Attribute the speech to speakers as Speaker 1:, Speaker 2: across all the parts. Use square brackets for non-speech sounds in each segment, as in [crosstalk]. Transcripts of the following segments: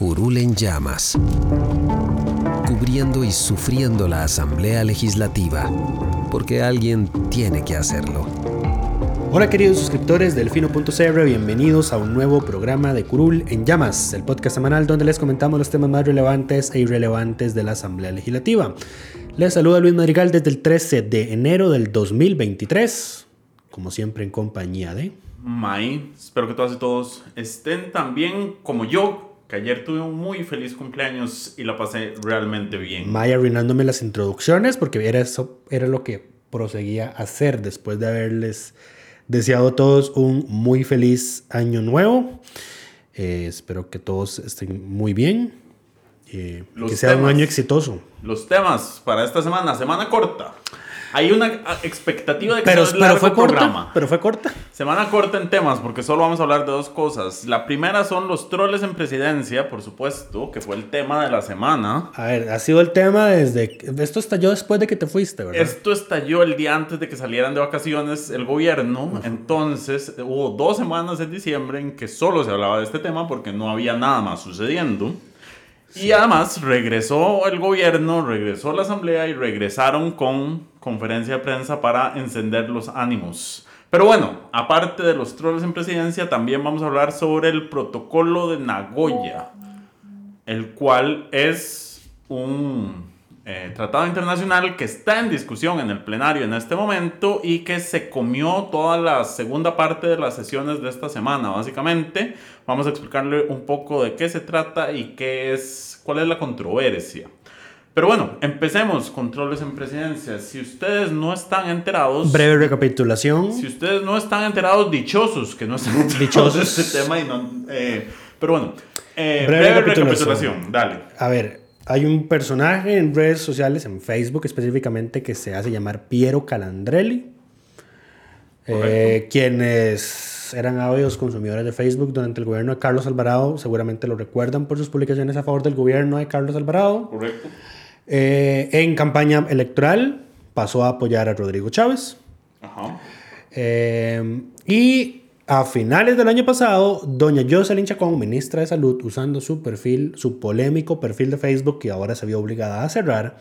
Speaker 1: Curul en llamas, cubriendo y sufriendo la Asamblea Legislativa, porque alguien tiene que hacerlo.
Speaker 2: Hola queridos suscriptores del Fino.cr, bienvenidos a un nuevo programa de Curul en Llamas, el podcast semanal donde les comentamos los temas más relevantes e irrelevantes de la Asamblea Legislativa. Les saluda Luis Madrigal desde el 13 de enero del 2023, como siempre en compañía de...
Speaker 3: May, espero que todas y todos estén tan bien como yo que ayer tuve un muy feliz cumpleaños y la pasé realmente bien.
Speaker 2: Maya arruinándome las introducciones porque era eso, era lo que proseguía a hacer después de haberles deseado a todos un muy feliz año nuevo. Eh, espero que todos estén muy bien. Eh, que sea un año exitoso.
Speaker 3: Los temas para esta semana, semana corta. Hay una expectativa de que
Speaker 2: pero, sea pero fue programa. pero fue corta.
Speaker 3: Semana corta en temas, porque solo vamos a hablar de dos cosas. La primera son los troles en presidencia, por supuesto, que fue el tema de la semana.
Speaker 2: A ver, ha sido el tema desde... Esto estalló después de que te fuiste, ¿verdad?
Speaker 3: Esto estalló el día antes de que salieran de vacaciones el gobierno. Entonces, hubo dos semanas en diciembre en que solo se hablaba de este tema porque no había nada más sucediendo. Y además regresó el gobierno, regresó la asamblea y regresaron con conferencia de prensa para encender los ánimos. Pero bueno, aparte de los trolls en presidencia, también vamos a hablar sobre el protocolo de Nagoya, el cual es un eh, tratado internacional que está en discusión en el plenario en este momento y que se comió toda la segunda parte de las sesiones de esta semana, básicamente. Vamos a explicarle un poco de qué se trata y qué es, cuál es la controversia. Pero bueno, empecemos, controles en presidencia. Si ustedes no están enterados...
Speaker 2: Breve recapitulación.
Speaker 3: Si ustedes no están enterados, dichosos, que no están enterados dichosos. de [laughs] este tema. Y no, eh, pero bueno, eh, breve, recapitulación. Dale.
Speaker 2: A ver, hay un personaje en redes sociales, en Facebook específicamente, que se hace llamar Piero Calandrelli. Eh, quienes eran ávidos consumidores de Facebook durante el gobierno de Carlos Alvarado, seguramente lo recuerdan por sus publicaciones a favor del gobierno de Carlos Alvarado.
Speaker 3: Correcto.
Speaker 2: Eh, en campaña electoral pasó a apoyar a Rodrigo Chávez.
Speaker 3: Ajá.
Speaker 2: Eh, y a finales del año pasado, doña Jocelyn Chacón, ministra de Salud, usando su perfil, su polémico perfil de Facebook, que ahora se vio obligada a cerrar,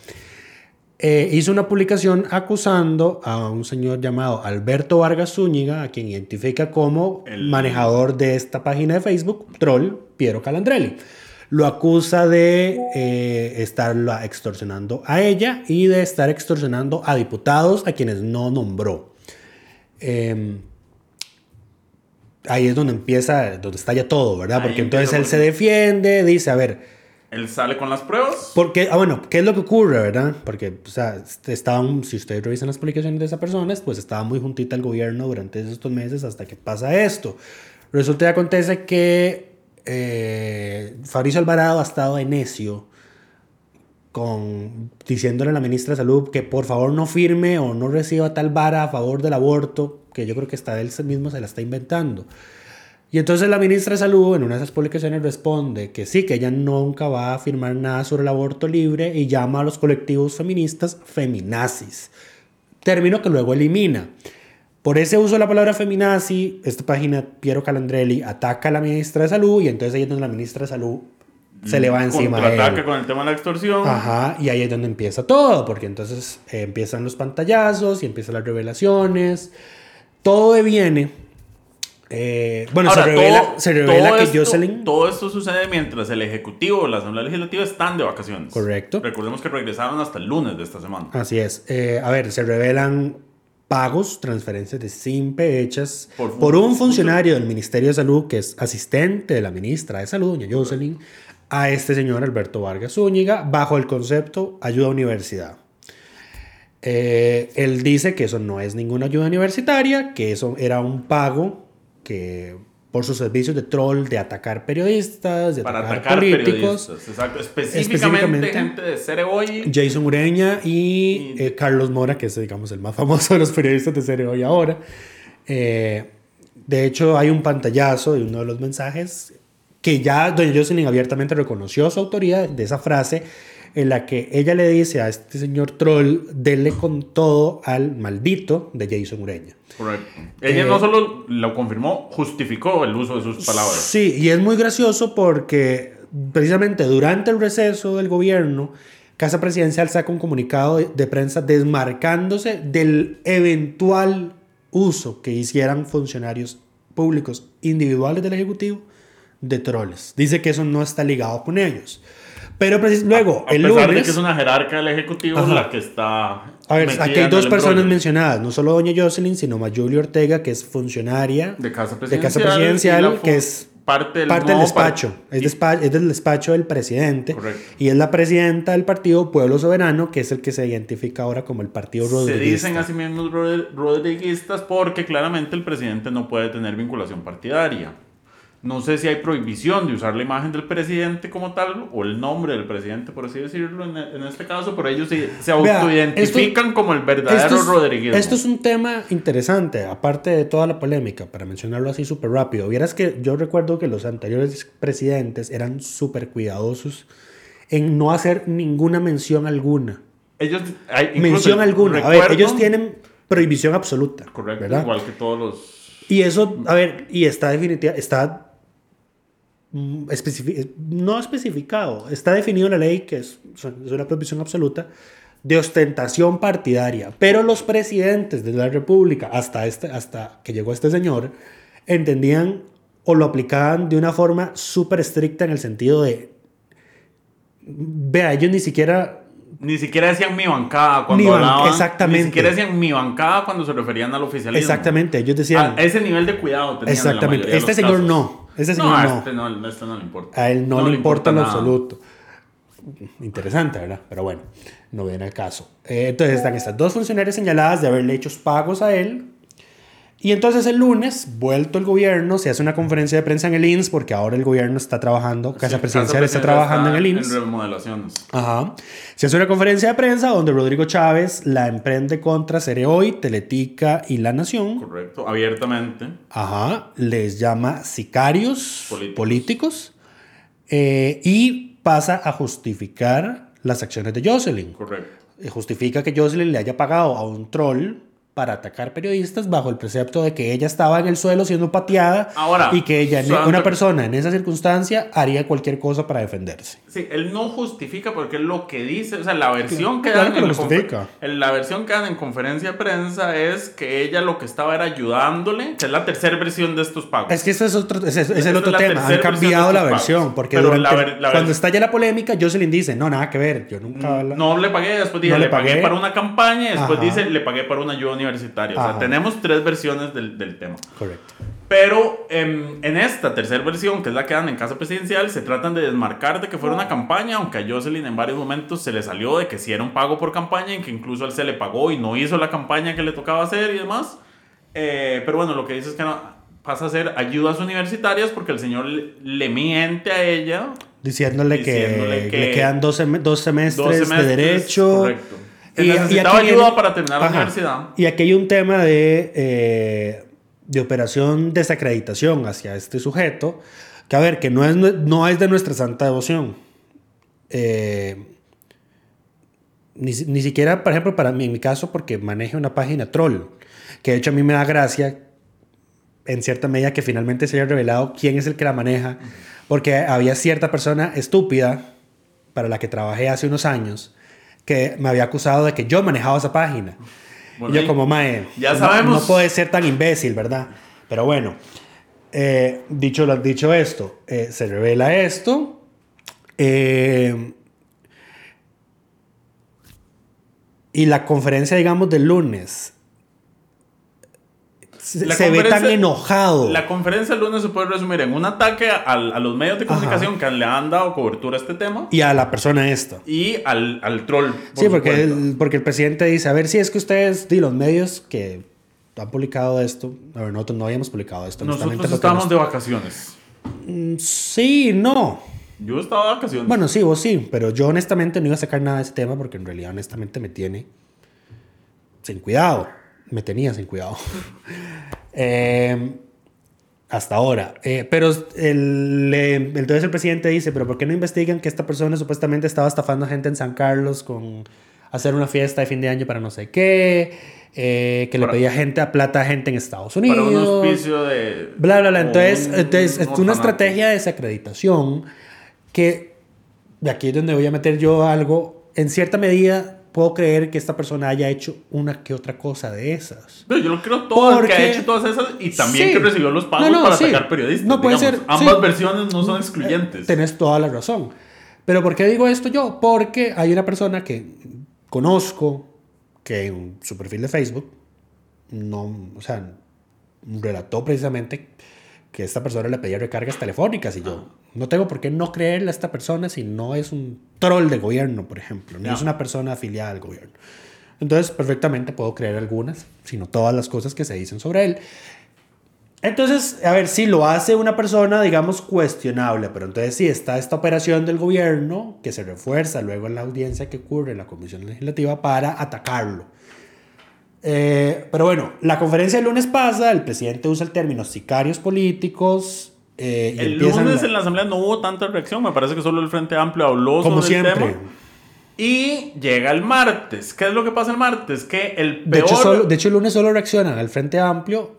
Speaker 2: eh, hizo una publicación acusando a un señor llamado Alberto Vargas Zúñiga, a quien identifica como el manejador de esta página de Facebook, troll Piero Calandrelli. Lo acusa de eh, estarla extorsionando a ella y de estar extorsionando a diputados a quienes no nombró. Eh, ahí es donde empieza, donde estalla todo, ¿verdad? Porque entonces él se defiende, dice, a ver...
Speaker 3: Él sale con las pruebas.
Speaker 2: Porque, ah, bueno, ¿qué es lo que ocurre, verdad? Porque, o sea, estaban, si ustedes revisan las publicaciones de esa persona, pues estaba muy juntita el gobierno durante estos meses hasta que pasa esto. Resulta y acontece que eh, Fabricio Alvarado ha estado de necio con, diciéndole a la ministra de Salud que por favor no firme o no reciba tal vara a favor del aborto, que yo creo que hasta él mismo se la está inventando. Y entonces la ministra de Salud en una de esas publicaciones responde que sí, que ella nunca va a firmar nada sobre el aborto libre y llama a los colectivos feministas feminazis, término que luego elimina. Por ese uso de la palabra feminazi, esta página, Piero Calandrelli, ataca a la ministra de Salud y entonces ahí es donde la ministra de Salud se le va encima
Speaker 3: a él. con el tema de la extorsión.
Speaker 2: Ajá, y ahí es donde empieza todo, porque entonces eh, empiezan los pantallazos y empiezan las revelaciones. Todo deviene. Eh, bueno, se revela, se revela que
Speaker 3: esto,
Speaker 2: Jocelyn.
Speaker 3: Todo esto sucede mientras el Ejecutivo o la Asamblea Legislativa están de vacaciones.
Speaker 2: Correcto.
Speaker 3: Recordemos que regresaron hasta el lunes de esta semana.
Speaker 2: Así es. Eh, a ver, se revelan pagos, transferencias de SIMPE hechas
Speaker 3: Por
Speaker 2: por, un funcionario del Ministerio de Salud, que es asistente de la ministra de Salud, doña Jocelyn, a este señor Alberto Vargas Zúñiga, bajo el concepto ayuda a universidad. Eh, él dice que eso no es ninguna ayuda universitaria, que eso era un pago que por sus servicios de troll, de atacar periodistas, de
Speaker 3: Para
Speaker 2: atacar,
Speaker 3: atacar
Speaker 2: políticos.
Speaker 3: periodistas. Exacto. Específicamente,
Speaker 2: Específicamente.
Speaker 3: gente de Cereboy.
Speaker 2: Jason Ureña y,
Speaker 3: Y-
Speaker 2: eh, Carlos Mora, que es, digamos, el más famoso de los periodistas de serie hoy ahora. Eh, de hecho, hay un pantallazo de uno de los mensajes que ya doña Jocelyn abiertamente reconoció su autoría de esa frase en la que ella le dice a este señor troll, dele con todo al maldito de Jason Ureña.
Speaker 3: Correcto. Ella
Speaker 2: Eh,
Speaker 3: no solo lo confirmó, justificó el uso de sus palabras.
Speaker 2: Sí, y es muy gracioso porque precisamente durante el receso del gobierno, Casa Presidencial saca un comunicado de, de prensa desmarcándose del eventual uso que hicieran funcionarios públicos individuales del Ejecutivo de troles. Dice que eso no está ligado con ellos. Pero precis- luego,
Speaker 3: A
Speaker 2: el
Speaker 3: pesar de
Speaker 2: lunes...
Speaker 3: que es una jerarca del Ejecutivo
Speaker 2: Ajá.
Speaker 3: la que está.
Speaker 2: A ver, aquí hay dos personas mencionadas, no solo doña Jocelyn, sino Mayuli Ortega, que es funcionaria
Speaker 3: De Casa
Speaker 2: de
Speaker 3: Presidencial.
Speaker 2: Casa
Speaker 3: y la
Speaker 2: Presidencial, que es
Speaker 3: parte del,
Speaker 2: parte del despacho. Es,
Speaker 3: y-
Speaker 2: despa- es del despacho del presidente.
Speaker 3: Correcto.
Speaker 2: Y es la presidenta del partido Pueblo Soberano, que es el que se identifica ahora como el partido
Speaker 3: Se
Speaker 2: rodriguista.
Speaker 3: dicen así mismos rod- rodriguistas porque claramente el presidente no puede tener vinculación partidaria. No sé si hay prohibición de usar la imagen del presidente como tal o el nombre del presidente, por así decirlo, en, en este caso, pero ellos se, se autoidentifican
Speaker 2: esto-
Speaker 3: como el verdadero
Speaker 2: Esto es,
Speaker 3: rodriguismo.
Speaker 2: esto es un tema interesante, aparte de toda la polémica, para mencionarlo así súper rápido. Vieras que yo recuerdo que los anteriores presidentes eran súper cuidadosos en no hacer ninguna mención alguna.
Speaker 3: Ellos, hay-
Speaker 2: mención alguna. A ver, ellos tienen prohibición absoluta.
Speaker 3: Correcto,
Speaker 2: ¿verdad?
Speaker 3: igual que todos los...
Speaker 2: Y eso, a ver, y está definitiva, está mm, especifi- no especificado, está definido en la ley que es, es una prohibición absoluta de ostentación partidaria, pero los presidentes de la República hasta este hasta que llegó este señor entendían o lo aplicaban de una forma súper estricta en el sentido de vea, ellos ni siquiera
Speaker 3: Ni siquiera decían mi bancada cuando
Speaker 2: ban-
Speaker 3: hablaban.
Speaker 2: exactamente.
Speaker 3: Ni siquiera decían mi bancada cuando se referían al oficialismo.
Speaker 2: exactamente, ellos decían
Speaker 3: A ese nivel de cuidado tenían en la
Speaker 2: Exactamente.
Speaker 3: mayoría de
Speaker 2: Este
Speaker 3: los
Speaker 2: señor
Speaker 3: casos.
Speaker 2: no. Este señor
Speaker 3: no.
Speaker 2: no.
Speaker 3: Este no, este no le importa.
Speaker 2: A él no, le importa en
Speaker 3: nada.
Speaker 2: absoluto. Interesante, ¿verdad? Pero bueno, no viene al caso. Eh, entonces están estas dos funcionarias señaladas de haberle hecho pagos a él. Y entonces el lunes, vuelto el gobierno, se hace una conferencia de prensa en el INS, porque ahora el gobierno está trabajando, Casa
Speaker 3: Sí,
Speaker 2: Presidencial está trabajando
Speaker 3: está
Speaker 2: en el INS.
Speaker 3: En remodelaciones.
Speaker 2: Ajá. Se hace una conferencia de prensa donde Rodrigo Chávez la emprende contra Cereoy, Teletica y La Nación.
Speaker 3: Correcto. Abiertamente.
Speaker 2: Ajá, les llama sicarios
Speaker 3: Políticos.
Speaker 2: políticos, eh, y pasa a justificar las acciones de Jocelyn.
Speaker 3: Correcto.
Speaker 2: Eh, Justifica que Jocelyn le haya pagado a un troll para atacar periodistas bajo el precepto de que ella estaba en el suelo siendo pateada
Speaker 3: Ahora,
Speaker 2: y que ella,
Speaker 3: Sandra-
Speaker 2: una persona en esa circunstancia haría cualquier cosa para defenderse.
Speaker 3: Sí, él no justifica porque es lo que dice, o sea, la versión que
Speaker 2: Claro
Speaker 3: dan
Speaker 2: que
Speaker 3: en la
Speaker 2: justifica.
Speaker 3: versión que dan en conferencia de prensa es que ella lo que estaba era ayudándole, que es la tercera versión de estos pagos.
Speaker 2: Es que ese es, otro, ese, es
Speaker 3: Esa
Speaker 2: el
Speaker 3: es
Speaker 2: otro tema. Han cambiado la versión.
Speaker 3: pagos.
Speaker 2: Porque durante-
Speaker 3: la ver- la
Speaker 2: cuando estalla la polémica, Jocelyn dice: No, nada que ver. Yo nunca. la-
Speaker 3: No le pagué, después dije,
Speaker 2: No le
Speaker 3: pagué
Speaker 2: pagué.
Speaker 3: para una campaña y después
Speaker 2: Ajá.
Speaker 3: dice, le pagué para una ayuda universitaria. O sea,
Speaker 2: Ajá.
Speaker 3: tenemos tres versiones del, del tema.
Speaker 2: Correcto.
Speaker 3: Pero em, en esta tercera versión, que es la que dan en Casa Presidencial, se tratan de desmarcar de que fuera una campaña, aunque a Jocelyn en varios momentos se le salió de que si era un pago por campaña, en que incluso él se le pagó y no hizo la campaña que le tocaba hacer y demás. Eh, pero bueno, lo que dice es que no, pasa a ser ayudas universitarias porque el señor le, le miente a ella.
Speaker 2: Diciéndole,
Speaker 3: Diciéndole
Speaker 2: que,
Speaker 3: que
Speaker 2: le quedan dos, sem- dos semestres,
Speaker 3: Dos semestres,
Speaker 2: de derecho.
Speaker 3: correcto. Que necesitaba
Speaker 2: aquí
Speaker 3: ayuda
Speaker 2: viene-
Speaker 3: para terminar la
Speaker 2: Ajá.
Speaker 3: universidad.
Speaker 2: Y aquí hay un tema de, eh, de operación desacreditación hacia este sujeto, que a ver, que no es, no es de nuestra santa devoción. Eh, ni, ni siquiera, por ejemplo, para mí, en mi caso, porque maneje una página troll, que de hecho a mí me da gracia, en cierta medida, que finalmente se haya revelado quién es el que la maneja, porque había cierta persona estúpida para la que trabajé hace unos años, que me había acusado de que yo manejaba esa página.
Speaker 3: Bueno,
Speaker 2: y yo como, mae,
Speaker 3: ya
Speaker 2: no-
Speaker 3: sabemos.
Speaker 2: No, puede ser tan imbécil, ¿verdad? Pero bueno, eh, dicho, dicho esto, eh, se revela esto. eh, y la conferencia, digamos, del lunes se, se ve tan enojado.
Speaker 3: La conferencia del lunes se puede resumir en un ataque al- a los medios de comunicación que le han dado cobertura a este tema
Speaker 2: Y a la persona esta.
Speaker 3: y al, al troll. por
Speaker 2: Sí, porque el, porque el presidente dice, a ver si es que ustedes, di los medios que han publicado esto, a ver, nosotros no habíamos publicado esto.
Speaker 3: Nosotros estábamos
Speaker 2: nos-
Speaker 3: de vacaciones.
Speaker 2: Sí, no.
Speaker 3: Yo estaba de vacaciones.
Speaker 2: Bueno, sí, vos sí, pero yo honestamente no iba a sacar nada de ese tema porque en realidad honestamente me tiene sin cuidado. Me tenía sin cuidado. [laughs] Eh, hasta ahora. Eh, pero el, eh, entonces el presidente dice, pero ¿por qué no investigan que esta persona supuestamente estaba estafando a gente en San Carlos con hacer una fiesta de fin de año para no sé qué? eh, que le
Speaker 3: Para-
Speaker 2: pedía gente a plata a gente en Estados
Speaker 3: para
Speaker 2: Unidos.
Speaker 3: un auspicio de.
Speaker 2: Bla, bla, bla. Entonces,
Speaker 3: un-
Speaker 2: entonces
Speaker 3: un
Speaker 2: es una
Speaker 3: orfanato.
Speaker 2: estrategia de desacreditación que de aquí es donde voy a meter yo algo. En cierta medida, puedo creer que esta persona haya hecho una que otra cosa de esas.
Speaker 3: Pero yo lo creo todo el que
Speaker 2: Porque-
Speaker 3: ha hecho todas esas y también
Speaker 2: Sí.
Speaker 3: que recibió los pagos
Speaker 2: No, no,
Speaker 3: para
Speaker 2: sí.
Speaker 3: atacar periodistas.
Speaker 2: No puede
Speaker 3: digamos.
Speaker 2: ser,
Speaker 3: Ambas
Speaker 2: sí.
Speaker 3: versiones no son excluyentes.
Speaker 2: Tenés toda la razón. Pero ¿por qué digo esto yo? Porque hay una persona que conozco que en su perfil de Facebook no, o sea, relató precisamente que esta persona le pedía recargas telefónicas y yo no tengo por qué no creerle a esta persona si no es un troll de gobierno, por ejemplo, no es una persona afiliada al gobierno. Entonces, perfectamente puedo creer algunas, sino todas las cosas que se dicen sobre él. Entonces, a ver, si lo hace una persona, digamos, cuestionable, pero entonces sí está esta operación del gobierno que se refuerza luego en la audiencia que ocurre en la Comisión Legislativa para atacarlo. Eh, pero bueno, la conferencia del lunes pasa, el presidente usa el término sicarios políticos. eh, y
Speaker 3: El lunes
Speaker 2: la-
Speaker 3: en la asamblea no hubo tanta reacción. Me parece que solo el Frente Amplio habló
Speaker 2: Como
Speaker 3: sobre el
Speaker 2: siempre.
Speaker 3: tema. Y llega el martes. ¿Qué es lo que pasa el martes? Que el
Speaker 2: De
Speaker 3: peor.
Speaker 2: hecho, solo- de hecho, el lunes solo reaccionan al Frente Amplio,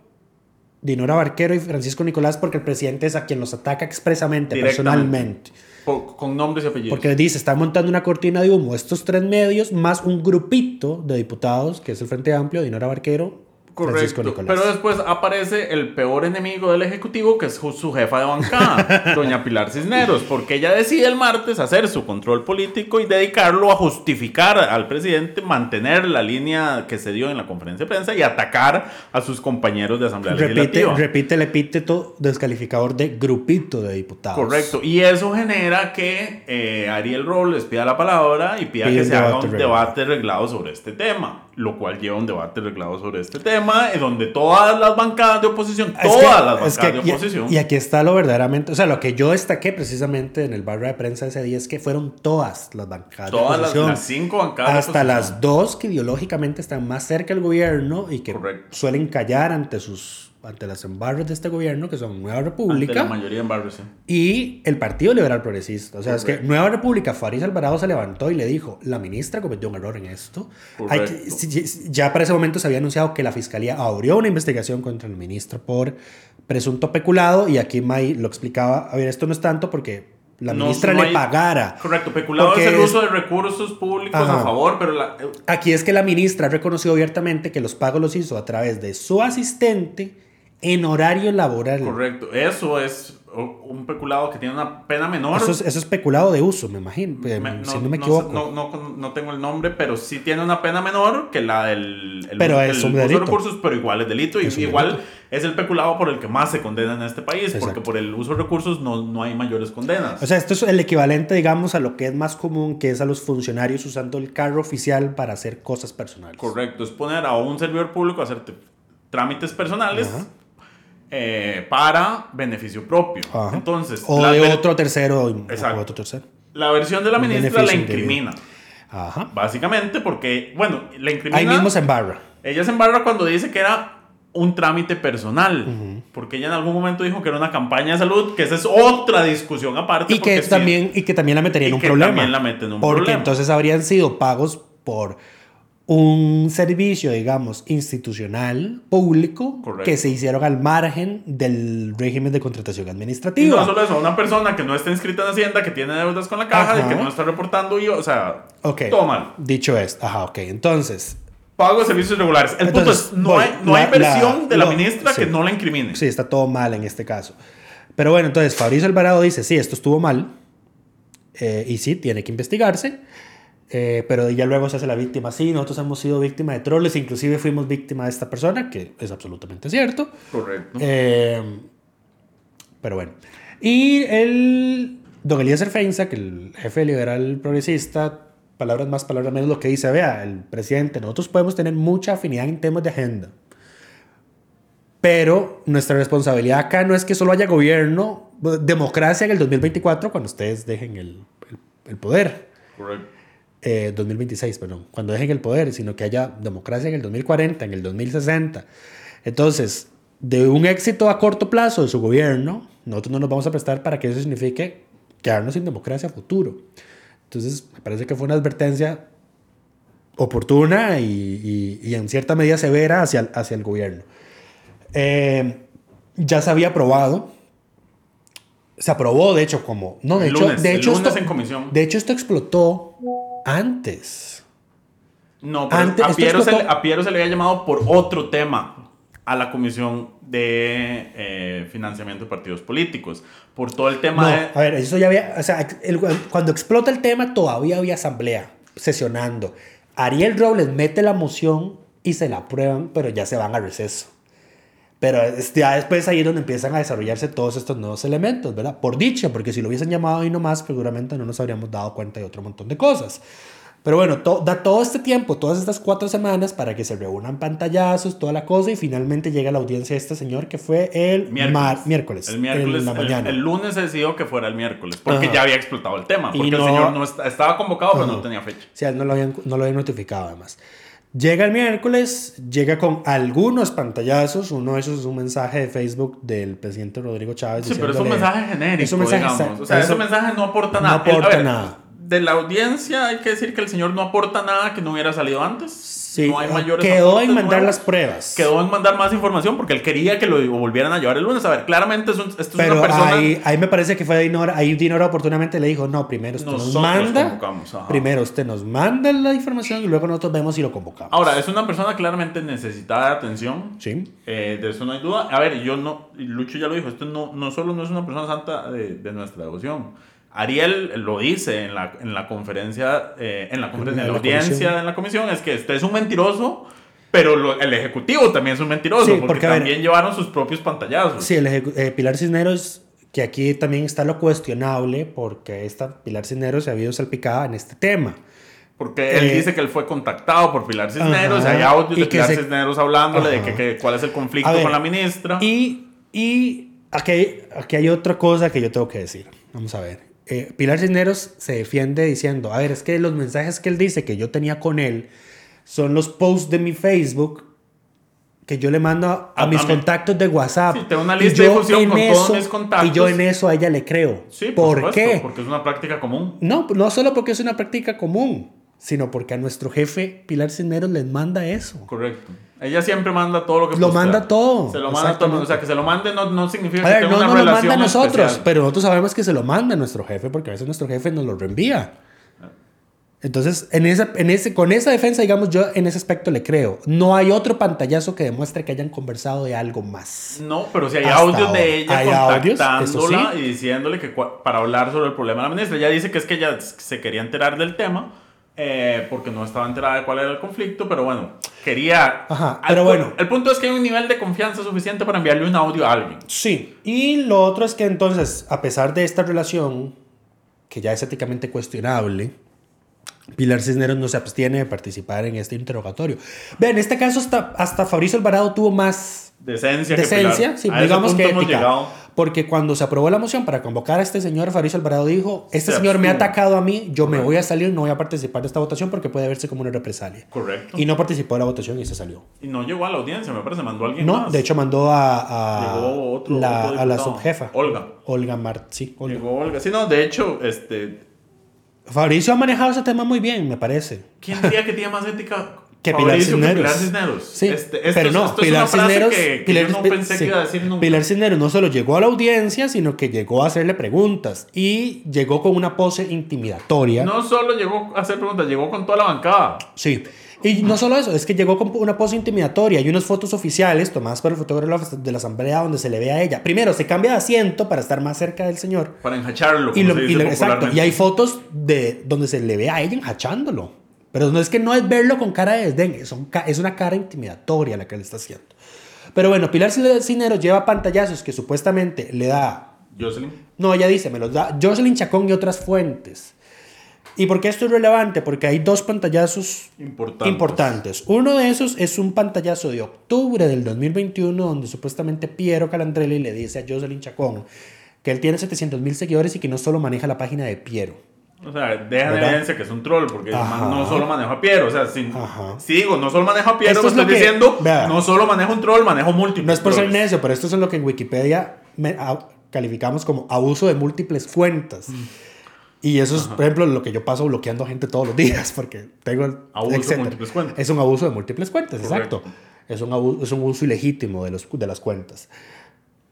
Speaker 2: Dinora Barquero y Francisco Nicolás, porque el presidente es a quien los ataca expresamente, personalmente.
Speaker 3: Po- con nombres y apellidos.
Speaker 2: Porque dice, están montando una cortina de humo estos tres medios, más un grupito de diputados, que es el Frente Amplio, Dinora Barquero,
Speaker 3: Correcto. Pero después aparece el peor enemigo del Ejecutivo, que es su jefa de bancada, [laughs] doña Pilar Cisneros, porque ella decide el martes hacer su control político y dedicarlo a justificar al presidente, mantener la línea que se dio en la conferencia de prensa y atacar a sus compañeros de Asamblea
Speaker 2: repite,
Speaker 3: Legislativa.
Speaker 2: repite el epíteto descalificador de grupito de diputados.
Speaker 3: Correcto. Y eso genera que eh, Ariel Robles pida la palabra y pida
Speaker 2: Pide
Speaker 3: que se haga un debate reglado sobre este tema. Lo cual lleva un debate reglado sobre este tema, en donde todas las bancadas de oposición, todas
Speaker 2: que-
Speaker 3: las bancadas
Speaker 2: que
Speaker 3: de oposición,
Speaker 2: Y aquí está lo verdaderamente, o sea, lo que yo destaqué precisamente en el barrio de prensa ese día es que fueron todas las bancadas
Speaker 3: todas
Speaker 2: de oposición.
Speaker 3: las cinco bancadas
Speaker 2: hasta las dos que ideológicamente están más cerca del gobierno y que
Speaker 3: Correcto.
Speaker 2: suelen callar ante sus ante las embarras de este gobierno que son Nueva
Speaker 3: Ante
Speaker 2: República
Speaker 3: la mayoría en barrios, sí.
Speaker 2: y el Partido Liberal Progresista. O sea, es que. Nueva República, Faris Alvarado se levantó y le dijo, la ministra cometió un error en esto. Hay que- ya para ese momento se había anunciado que la Fiscalía abrió una investigación contra el ministro por presunto peculado y aquí May lo explicaba, a ver, esto no es tanto porque la ministra
Speaker 3: no
Speaker 2: le
Speaker 3: hay-
Speaker 2: pagara.
Speaker 3: Correcto, peculado es el uso de recursos públicos
Speaker 2: Ajá.
Speaker 3: a favor, pero la, eh,
Speaker 2: Aquí es que la ministra reconoció abiertamente que los pagos los hizo a través de su asistente en horario laboral.
Speaker 3: correcto, eso es un peculado que tiene una pena menor.
Speaker 2: Eso es, eso es peculado de uso, me imagino, eh, si no me equivoco.
Speaker 3: No, no- no tengo el nombre, pero sí tiene una pena menor que la del el
Speaker 2: Pero
Speaker 3: uso-
Speaker 2: es
Speaker 3: el
Speaker 2: un
Speaker 3: uso de recursos, pero igual es delito. Y igual
Speaker 2: delito.
Speaker 3: es el peculado por el que más se condena en este país, porque por el uso de recursos no, no hay mayores condenas.
Speaker 2: O sea, esto es el equivalente, digamos, a lo que es más común, que es a los funcionarios usando el carro oficial para hacer cosas personales.
Speaker 3: Correcto, es poner a un servidor público a hacer trámites personales
Speaker 2: Ajá.
Speaker 3: Eh, para beneficio propio.
Speaker 2: Ajá.
Speaker 3: Entonces,
Speaker 2: o de otro tercero. o
Speaker 3: Exacto.
Speaker 2: otro tercero.
Speaker 3: la versión de la ministra la incrimina.
Speaker 2: Ajá.
Speaker 3: Básicamente porque, bueno, la incrimina...
Speaker 2: Ahí mismo se embarra.
Speaker 3: Ella se embarra cuando dice que era un trámite personal, porque ella en algún momento dijo que era una campaña de salud, que esa es otra discusión aparte.
Speaker 2: Y que,
Speaker 3: sí,
Speaker 2: también, y que también la metería en un
Speaker 3: que
Speaker 2: problema.
Speaker 3: también la mete en un
Speaker 2: porque
Speaker 3: problema.
Speaker 2: entonces habrían sido pagos por un servicio, digamos, institucional, público,
Speaker 3: Correcto.
Speaker 2: que se hicieron al margen del régimen de contratación
Speaker 3: Y
Speaker 2: administrativa.
Speaker 3: no solo eso, una persona que no está inscrita en Hacienda, que tiene deudas con la caja,
Speaker 2: Ajá.
Speaker 3: y que no está reportando, y, o sea,
Speaker 2: Ok.
Speaker 3: todo mal.
Speaker 2: Dicho esto, ajá, ok. Entonces,
Speaker 3: Pago de servicios regulares. El punto
Speaker 2: Entonces,
Speaker 3: es, no,
Speaker 2: voy.
Speaker 3: hay, no
Speaker 2: La-
Speaker 3: hay versión
Speaker 2: la-
Speaker 3: de la ministra
Speaker 2: sí.
Speaker 3: que no la incrimine.
Speaker 2: Sí, está todo mal en este caso. Pero bueno, entonces Fabricio Alvarado dice, sí, esto estuvo mal. eh, y sí, tiene que investigarse. Eh, pero ya luego se hace la víctima. Sí, nosotros hemos sido víctimas de troles, inclusive fuimos víctimas de esta persona, que es absolutamente cierto.
Speaker 3: Correcto.
Speaker 2: Eh, pero bueno. Y el don Eliezer Feinza, que el jefe liberal progresista, palabras más, palabras menos, lo que dice, vea, el presidente, nosotros podemos tener mucha afinidad en temas de agenda. Pero nuestra responsabilidad acá no es que solo haya gobierno, democracia en el 2024 cuando ustedes dejen el, el, el poder.
Speaker 3: Correcto.
Speaker 2: Eh, 2026, perdón, cuando dejen el poder, sino que haya democracia en el 2040, en el 2060. Entonces, de un éxito a corto plazo de su gobierno, nosotros no nos vamos a prestar para que eso signifique quedarnos sin democracia a futuro. Entonces, me parece que fue una advertencia oportuna y, y, y en cierta medida severa hacia, hacia el gobierno. Eh, ya se había aprobado. Se aprobó, de hecho, como. No, de
Speaker 3: El
Speaker 2: hecho,
Speaker 3: lunes,
Speaker 2: de hecho esto,
Speaker 3: en comisión.
Speaker 2: De hecho, esto explotó antes.
Speaker 3: No, pero
Speaker 2: Antes-
Speaker 3: a, Piero se, le- a Piero se le había llamado por otro tema a la comisión de eh, financiamiento de partidos políticos. Por todo el tema
Speaker 2: No,
Speaker 3: de.
Speaker 2: a ver, eso ya había. O sea, el- cuando explota el tema, todavía había asamblea sesionando. Ariel Robles mete la moción y se la aprueban, pero ya se van a receso. Pero es- ya después ahí es donde empiezan a desarrollarse todos estos nuevos elementos, ¿verdad? Por dicha, porque si lo hubiesen llamado ahí nomás, seguramente no nos habríamos dado cuenta de otro montón de cosas. Pero bueno, to- da todo este tiempo, todas estas cuatro semanas para que se reúnan pantallazos, toda la cosa, y finalmente llega la audiencia de este señor que fue el
Speaker 3: Miércoles.
Speaker 2: mar- miércoles.
Speaker 3: El miércoles.
Speaker 2: en la
Speaker 3: el-
Speaker 2: mañana.
Speaker 3: El, lunes se decidió que fuera el miércoles. Porque
Speaker 2: Ajá.
Speaker 3: ya había explotado el tema. Porque
Speaker 2: no-
Speaker 3: el señor no estaba convocado, pero no tenía fecha.
Speaker 2: O sea, no lo habían, no lo habían notificado además. Llega el miércoles, llega con algunos pantallazos. Uno de esos es un mensaje de Facebook del presidente Rodrigo Chávez.
Speaker 3: Sí, pero es un mensaje genérico,
Speaker 2: Es un mensaje
Speaker 3: digamos. O sea, ese mensaje no aporta
Speaker 2: no
Speaker 3: nada. A
Speaker 2: aporta
Speaker 3: ver,
Speaker 2: nada.
Speaker 3: De la audiencia hay que decir que el señor no aporta nada que no hubiera salido antes.
Speaker 2: Sí,
Speaker 3: no hay mayores
Speaker 2: quedó en mandar
Speaker 3: nuevos.
Speaker 2: las pruebas.
Speaker 3: Quedó en mandar más información porque él quería que lo volvieran a llevar el lunes. A ver, claramente es un- esto es
Speaker 2: Pero
Speaker 3: una persona...
Speaker 2: ahí, ahí me parece que fue Dinora. Ahí Dinora oportunamente le dijo: No, primero usted nos
Speaker 3: Nosotros
Speaker 2: manda.
Speaker 3: convocamos, ajá.
Speaker 2: Primero usted nos manda la información y luego nosotros vemos si lo convocamos.
Speaker 3: Ahora, es una persona claramente necesitada de atención.
Speaker 2: Sí.
Speaker 3: Eh, de eso no hay duda. A ver, yo no, Lucho ya lo dijo, esto no, no solo no es una persona santa de, de nuestra devoción. Ariel lo dice en la, en la conferencia, eh, en la conferencia, en la,
Speaker 2: la
Speaker 3: audiencia,
Speaker 2: comisión.
Speaker 3: en la comisión, es que usted es un mentiroso, pero lo- el ejecutivo también es un mentiroso,
Speaker 2: Sí,
Speaker 3: porque,
Speaker 2: porque, a ver,
Speaker 3: también llevaron sus propios pantallazos.
Speaker 2: Sí, el eh, Pilar Cisneros, que aquí también está lo cuestionable, porque esta Pilar Cisneros se ha habido salpicada en este tema.
Speaker 3: Porque él
Speaker 2: Eh,
Speaker 3: dice que él fue contactado por Pilar Cisneros,
Speaker 2: Ajá,
Speaker 3: hay audios
Speaker 2: y
Speaker 3: de Pilar
Speaker 2: se-
Speaker 3: Cisneros hablándole de
Speaker 2: Ajá.
Speaker 3: que, que- cuál es el conflicto
Speaker 2: ver,
Speaker 3: con la ministra.
Speaker 2: Y, y aquí, aquí hay otra cosa que yo tengo que decir. Vamos a ver. Eh, Pilar Cisneros se defiende diciendo, a ver, es que los mensajes que él dice que yo tenía con él son los posts de mi Facebook que yo le mando a, a mis
Speaker 3: a mí-
Speaker 2: contactos de WhatsApp.
Speaker 3: Sí, tengo una
Speaker 2: Y
Speaker 3: lista
Speaker 2: yo
Speaker 3: de
Speaker 2: en
Speaker 3: con todos
Speaker 2: eso-
Speaker 3: mis contactos.
Speaker 2: Y yo en eso a ella le creo.
Speaker 3: sí, por,
Speaker 2: ¿Por,
Speaker 3: supuesto,
Speaker 2: qué?
Speaker 3: Porque es una práctica común.
Speaker 2: No, no solo porque es una práctica común, sino porque a nuestro jefe Pilar Cisneros les manda eso.
Speaker 3: Correcto. Ella siempre manda todo lo que
Speaker 2: Lo
Speaker 3: postea.
Speaker 2: manda todo,
Speaker 3: Se lo manda todo. O sea, que se lo mande no, no significa
Speaker 2: A
Speaker 3: que
Speaker 2: ver,
Speaker 3: tenga
Speaker 2: no
Speaker 3: una
Speaker 2: nos lo
Speaker 3: relación
Speaker 2: manda a nosotros,
Speaker 3: especial.
Speaker 2: pero nosotros sabemos que se lo manda a nuestro jefe porque a veces nuestro jefe nos lo reenvía. Entonces, en esa, en ese, con esa defensa, digamos, yo en ese aspecto le creo. No hay otro pantallazo que demuestre que hayan conversado de algo más.
Speaker 3: No, pero si hay
Speaker 2: Hasta
Speaker 3: audios
Speaker 2: ahora.
Speaker 3: de ella
Speaker 2: audios,
Speaker 3: contactándola y diciéndole que para hablar sobre el problema de la ministra. Ella dice que es que ella se quería enterar del tema eh, porque no estaba enterada de cuál era el conflicto, pero bueno, quería...
Speaker 2: Ajá, pero bueno.
Speaker 3: El punto es que hay un nivel de confianza suficiente para enviarle un audio a alguien.
Speaker 2: Sí. Y lo otro es que entonces, a pesar de esta relación, que ya es éticamente cuestionable, Pilar Cisneros no se abstiene de participar en este interrogatorio. Vean, en este caso hasta, hasta Fabricio Alvarado tuvo más
Speaker 3: Decencia,
Speaker 2: decencia, sí,
Speaker 3: A
Speaker 2: digamos que ética.
Speaker 3: llegado.
Speaker 2: Porque cuando se aprobó la moción para convocar a este señor, Fabricio Alvarado dijo, este
Speaker 3: Se
Speaker 2: señor me ha atacado a mí, yo me voy a salir, no voy a participar de esta votación porque puede verse como una represalia.
Speaker 3: Correcto.
Speaker 2: Y no participó de la votación y se salió.
Speaker 3: Y no llegó a la audiencia, me parece, mandó a alguien
Speaker 2: No,
Speaker 3: más.
Speaker 2: de hecho mandó a, a,
Speaker 3: Llegó otro-
Speaker 2: la,
Speaker 3: otro
Speaker 2: a la subjefa.
Speaker 3: Olga.
Speaker 2: Olga Mart, sí, Olga.
Speaker 3: Llegó Olga. Sí, no, de hecho, este...
Speaker 2: Fabricio ha manejado ese tema muy bien, me parece.
Speaker 3: ¿Quién diría que tiene más ética
Speaker 2: Que Pilar Cisneros.
Speaker 3: Pilar Cisneros?
Speaker 2: Sí,
Speaker 3: Este, esto
Speaker 2: pero
Speaker 3: es-
Speaker 2: no,
Speaker 3: esto es
Speaker 2: Pilar
Speaker 3: una frase
Speaker 2: Cisneros.
Speaker 3: que, que
Speaker 2: Pilar,
Speaker 3: yo no pensé
Speaker 2: sí,
Speaker 3: que iba a decir nunca.
Speaker 2: Pilar Cisneros no solo llegó a la audiencia, sino que llegó a hacerle preguntas y llegó con una pose intimidatoria.
Speaker 3: No solo llegó a hacer preguntas, llegó con toda la bancada.
Speaker 2: Sí. Y no solo eso, es que llegó con una pose intimidatoria y unas fotos oficiales tomadas por el fotógrafo de la asamblea donde se le ve a ella. Primero, se cambia de asiento para estar más cerca del señor.
Speaker 3: Para enjacharlo.
Speaker 2: Y,
Speaker 3: como
Speaker 2: lo-
Speaker 3: se
Speaker 2: y
Speaker 3: dice
Speaker 2: lo- exacto, y hay fotos de donde se le ve a ella enjachándolo. Pero no es que no es verlo con cara de desdén, es, un es una cara intimidatoria la que le está haciendo. Pero bueno, Pilar Cisneros lleva pantallazos que supuestamente le da
Speaker 3: Jocelyn.
Speaker 2: no, ella dice, me los da Jocelyn Chacón y otras fuentes. ¿Y por qué esto es relevante? Porque hay dos pantallazos
Speaker 3: Importantes.
Speaker 2: importantes. Uno de esos es un pantallazo de octubre del 2021 donde supuestamente Piero Calandrelli le dice a Jocelyn Chacón que él tiene 700 mil seguidores y que no solo maneja la página de Piero.
Speaker 3: O sea, deja en
Speaker 2: ¿Verdad?
Speaker 3: evidencia que es un troll, porque
Speaker 2: Ajá.
Speaker 3: no solo manejo a Piero. O sea, si,
Speaker 2: Ajá.
Speaker 3: si digo, no solo manejo a Piero,
Speaker 2: Esto
Speaker 3: me
Speaker 2: es lo
Speaker 3: estoy
Speaker 2: que-
Speaker 3: diciendo,
Speaker 2: vea.
Speaker 3: no solo manejo un troll, manejo múltiples.
Speaker 2: No es por ser necio, pero esto es lo que en Wikipedia me- a- calificamos como abuso de múltiples fuentes. Y eso es, por ejemplo, lo que yo paso bloqueando gente todos los días, [laughs] porque tengo... el-
Speaker 3: Abuso de
Speaker 2: etcétera.
Speaker 3: múltiples cuentas.
Speaker 2: Es un abuso de múltiples cuentas,
Speaker 3: Correcto.
Speaker 2: exacto. Es un, abuso, es un uso ilegítimo de, los, de las cuentas.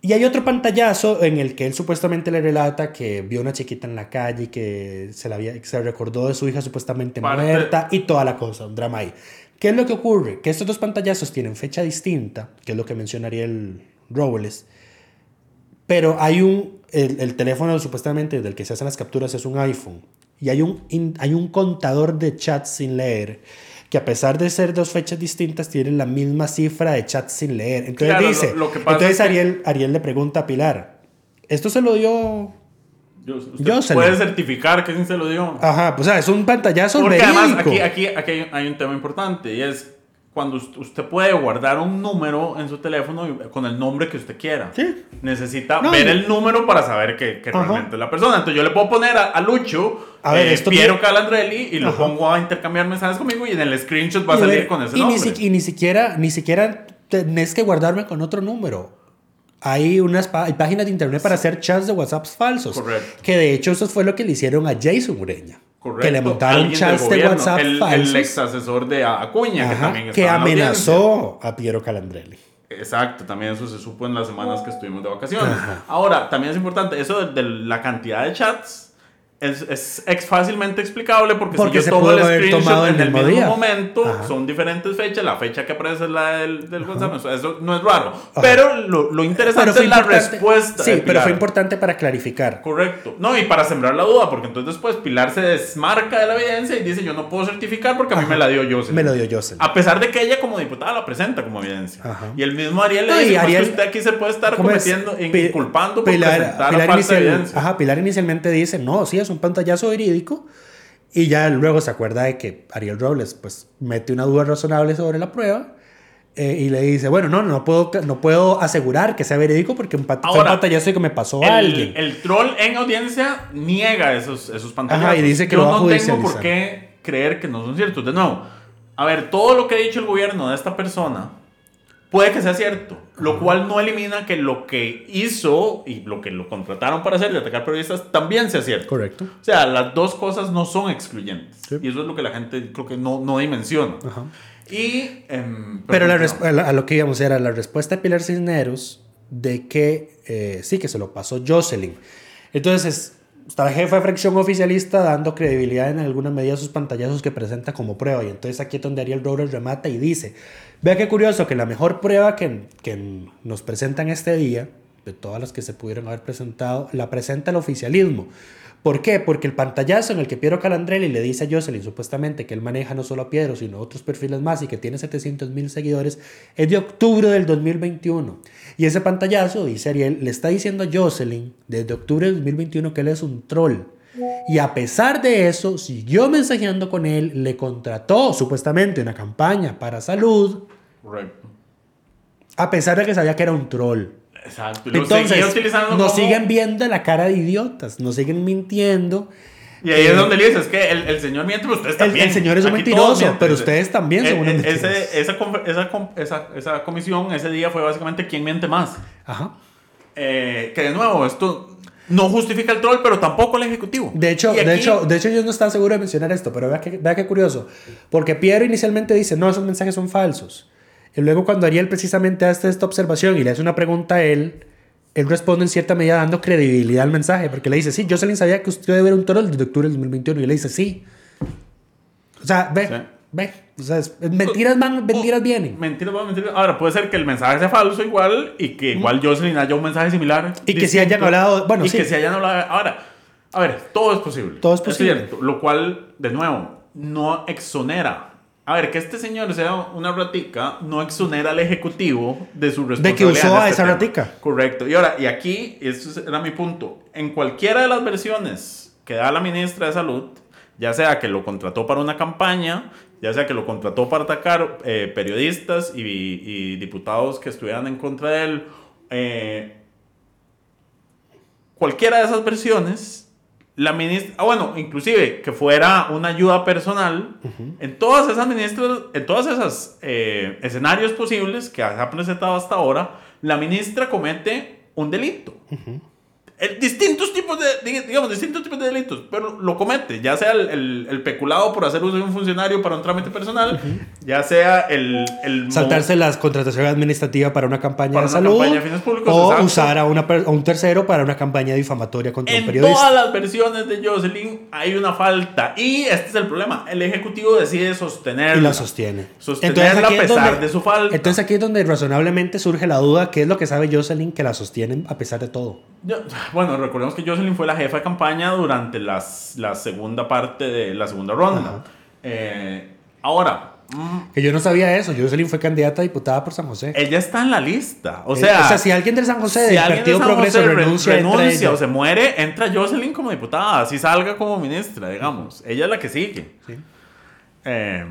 Speaker 2: Y hay otro pantallazo en el que él supuestamente le relata que vio una chiquita en la calle y que se, la había, se recordó de su hija supuestamente
Speaker 3: Parte-
Speaker 2: muerta y toda la cosa, un drama ahí. ¿Qué es lo que ocurre? Que estos dos pantallazos tienen fecha distinta, que es lo que mencionaría el Robles, pero hay un, el, el teléfono supuestamente del que se hacen las capturas es un iPhone y hay un, hay un contador de chats sin leer que a pesar de ser dos fechas distintas tienen la misma cifra de chats sin leer. Entonces
Speaker 3: Claro,
Speaker 2: dice,
Speaker 3: lo- lo que pasa
Speaker 2: entonces
Speaker 3: es que-
Speaker 2: Ariel, Ariel le pregunta a Pilar, ¿esto se lo dio?
Speaker 3: Yo- puede certificar que sí se lo dio.
Speaker 2: Ajá, pues o sea, es un pantallazo
Speaker 3: Porque además
Speaker 2: verídico.
Speaker 3: aquí, aquí, aquí hay, hay un tema importante y es cuando us- usted puede guardar un número en su teléfono y- con el nombre que usted quiera.
Speaker 2: Sí.
Speaker 3: Necesita
Speaker 2: No,
Speaker 3: ver el número para saber que, realmente es la persona. Entonces yo le puedo poner a, a Lucho,
Speaker 2: A ver,
Speaker 3: eh,
Speaker 2: esto
Speaker 3: Piero
Speaker 2: me-
Speaker 3: Calandrelli y lo
Speaker 2: Ajá.
Speaker 3: pongo a intercambiar mensajes conmigo y en el screenshot va a salir
Speaker 2: ver-
Speaker 3: con ese
Speaker 2: y
Speaker 3: nombre.
Speaker 2: Ni, y ni siquiera, ni siquiera tenés que guardarme con otro número. Hay unas hay páginas de internet para hacer chats de WhatsApp falsos.
Speaker 3: Correcto.
Speaker 2: Que de hecho eso fue lo que le hicieron a Jason Ureña.
Speaker 3: Correcto.
Speaker 2: Que le montaron chats de WhatsApp
Speaker 3: el,
Speaker 2: falsos.
Speaker 3: El ex asesor de Acuña, que
Speaker 2: Ajá,
Speaker 3: también
Speaker 2: que
Speaker 3: la audiencia.
Speaker 2: amenazó a Piero Calandrelli.
Speaker 3: Exacto, también eso se supo en las semanas que estuvimos de vacaciones. Ahora, también es importante, eso de, de la cantidad de chats es, es ex- fácilmente explicable porque,
Speaker 2: Porque
Speaker 3: si yo tomo el screenshot en el mismo
Speaker 2: día.
Speaker 3: momento,
Speaker 2: Ajá.
Speaker 3: son diferentes fechas, la fecha que aparece es la del, del WhatsApp, eso, no es raro. Pero lo, lo interesante
Speaker 2: fue
Speaker 3: es la respuesta.
Speaker 2: Sí,
Speaker 3: de
Speaker 2: pero fue importante para clarificar.
Speaker 3: Correcto. No, y para sembrar la duda, porque entonces después Pilar se desmarca de la evidencia y dice, yo no puedo certificar porque a mí
Speaker 2: Ajá.
Speaker 3: me la dio Jocelyn.
Speaker 2: Me lo dio Jocelyn.
Speaker 3: A pesar de que ella como diputada la presenta como evidencia.
Speaker 2: Ajá.
Speaker 3: Y el mismo Ariel le
Speaker 2: No,
Speaker 3: dice, "Pues
Speaker 2: Ariel-
Speaker 3: que usted aquí se puede estar
Speaker 2: ¿Cómo es?
Speaker 3: cometiendo,
Speaker 2: Pi-
Speaker 3: inculpando por
Speaker 2: Pilar,
Speaker 3: presentar
Speaker 2: Pilar
Speaker 3: falsa
Speaker 2: inicial-
Speaker 3: evidencia.
Speaker 2: ajá, Pilar inicialmente dice, no, sí, es un pantallazo verídico. Y ya luego se acuerda de que Ariel Robles pues mete una duda razonable sobre la prueba. eh, y le dice, bueno, no, no puedo, no puedo asegurar que sea verídico porque un pat- fue un
Speaker 3: Ahora,
Speaker 2: pantallazo que me pasó a alguien.
Speaker 3: El, el troll en audiencia niega esos, esos pantallazos.
Speaker 2: Ajá, y dice que
Speaker 3: Yo
Speaker 2: lo va a
Speaker 3: no tengo por qué creer que no son ciertos. De nuevo, a ver, todo lo que ha dicho el gobierno de esta persona puede que sea cierto, lo cual no elimina que lo que hizo y lo que lo contrataron para hacer de atacar periodistas también sea cierto.
Speaker 2: Correcto.
Speaker 3: O sea, las dos cosas no son excluyentes.
Speaker 2: Sí.
Speaker 3: Y eso es lo que la gente creo que no, no dimensiona.
Speaker 2: Ajá.
Speaker 3: Y... em,
Speaker 2: Pero la
Speaker 3: perdón,
Speaker 2: resp- a la- a lo que íbamos era la respuesta de Pilar Cisneros de que eh, sí, que se lo pasó Jocelyn. Entonces, está la jefa de fracción oficialista dando credibilidad en alguna medida a sus pantallazos que presenta como prueba. Y entonces aquí es donde Ariel Robles remata y dice, vea qué curioso que la mejor prueba que, que nos presentan este día, de todas las que se pudieron haber presentado, la presenta el oficialismo. ¿Por qué? Porque el pantallazo en el que Piero Calandrelli le dice a Jocelyn supuestamente que él maneja no solo a Piero, sino otros perfiles más y que tiene 700 mil seguidores, es de octubre del 2021. Y ese pantallazo, dice Ariel, le está diciendo a Jocelyn desde octubre del 2021 que él es un troll. Y a pesar de eso, siguió mensajeando con él, le contrató supuestamente una campaña para salud, a pesar de que sabía que era un troll.
Speaker 3: Exacto.
Speaker 2: Entonces, nos
Speaker 3: como-
Speaker 2: siguen viendo la cara de idiotas, nos siguen mintiendo.
Speaker 3: Y ahí
Speaker 2: Eh,
Speaker 3: es donde le dices, es que el, el señor miente, pero ustedes
Speaker 2: El-
Speaker 3: también.
Speaker 2: el señor es un
Speaker 3: Aquí
Speaker 2: mentiroso, pero ustedes también son
Speaker 3: Eh, eh, ese- esa, esa, esa, comisión ese día fue básicamente quién miente más.
Speaker 2: Ajá.
Speaker 3: Eh, que de nuevo, esto no justifica el troll, pero tampoco el ejecutivo.
Speaker 2: De hecho,
Speaker 3: Y
Speaker 2: de
Speaker 3: aquí-
Speaker 2: hecho, de hecho, yo no estaba seguro de mencionar esto, pero vea que, vea qué curioso. Porque Piero inicialmente dice, no, esos mensajes son falsos. Y luego cuando Ariel precisamente hace esta observación y le hace una pregunta a él, él responde en cierta medida dando credibilidad al mensaje, porque le dice, sí, Jocelyn sabía que usted debe ver un toro desde octubre del 2021, y le dice, sí. O sea, ve,
Speaker 3: Sí.
Speaker 2: Ve, o sea, es- mentiras van, mentiras vienen.
Speaker 3: Mentiras, van, mentiras. Ahora, puede ser que el mensaje sea falso igual y que igual Jocelyn haya un mensaje similar.
Speaker 2: Y que si hayan hablado- bueno,
Speaker 3: y
Speaker 2: sí.
Speaker 3: que si hayan hablado. Ahora, a ver, todo es posible.
Speaker 2: Todo es posible.
Speaker 3: cierto, lo cual, de nuevo, no exonera. A ver, que este señor sea una ratica no exonera al ejecutivo de su
Speaker 2: De
Speaker 3: responsabilidad.
Speaker 2: que usó a
Speaker 3: este
Speaker 2: esa
Speaker 3: tema.
Speaker 2: ratica.
Speaker 3: Correcto. Y ahora, y aquí, eso era mi punto. En cualquiera de las versiones que da la ministra de Salud, ya sea que lo contrató para una campaña, ya sea que lo contrató para atacar eh, periodistas y, y diputados que estuvieran en contra de él, eh, cualquiera de esas versiones, la ministra, ah, bueno, inclusive que fuera una ayuda personal, en todas esas ministras, en todas esas eh, escenarios posibles que se ha presentado hasta ahora, la ministra comete un delito. Eh, distintos tipos de, dig- digamos, distintos tipos de delitos, pero lo comete, ya sea el, el- el peculado por hacer uso de un funcionario para un trámite personal, ya sea el... el
Speaker 2: Saltarse la contratación administrativa para una campaña
Speaker 3: Para
Speaker 2: de
Speaker 3: una
Speaker 2: salud
Speaker 3: campaña de fines públicos,
Speaker 2: o
Speaker 3: exacto.
Speaker 2: usar a, una, a un tercero para una campaña difamatoria contra un
Speaker 3: En
Speaker 2: periodista.
Speaker 3: todas las versiones de Jocelyn hay una falta. Y este es el problema. El Ejecutivo decide sostenerla.
Speaker 2: y la sostiene.
Speaker 3: Sostenerla
Speaker 2: aquí
Speaker 3: a
Speaker 2: es
Speaker 3: pesar
Speaker 2: donde-
Speaker 3: de su falta.
Speaker 2: Entonces aquí es donde razonablemente surge la duda, ¿qué es lo que sabe Jocelyn que la sostienen a pesar de todo?
Speaker 3: Yo- bueno, recordemos que Jocelyn fue la jefa de campaña durante las, la segunda parte de la segunda ronda. Eh, ahora, mm,
Speaker 2: Que yo no sabía eso, Jocelyn fue candidata a diputada por San José.
Speaker 3: ella está en la lista. O
Speaker 2: Eh,
Speaker 3: sea,
Speaker 2: o sea, si alguien del San José,
Speaker 3: si
Speaker 2: del
Speaker 3: alguien de
Speaker 2: Partido
Speaker 3: San
Speaker 2: Progreso
Speaker 3: José re-
Speaker 2: renuncia,
Speaker 3: o se muere, entra Jocelyn como diputada. Así salga como ministra, digamos. Ella es la que sigue.
Speaker 2: Sí.
Speaker 3: Eh,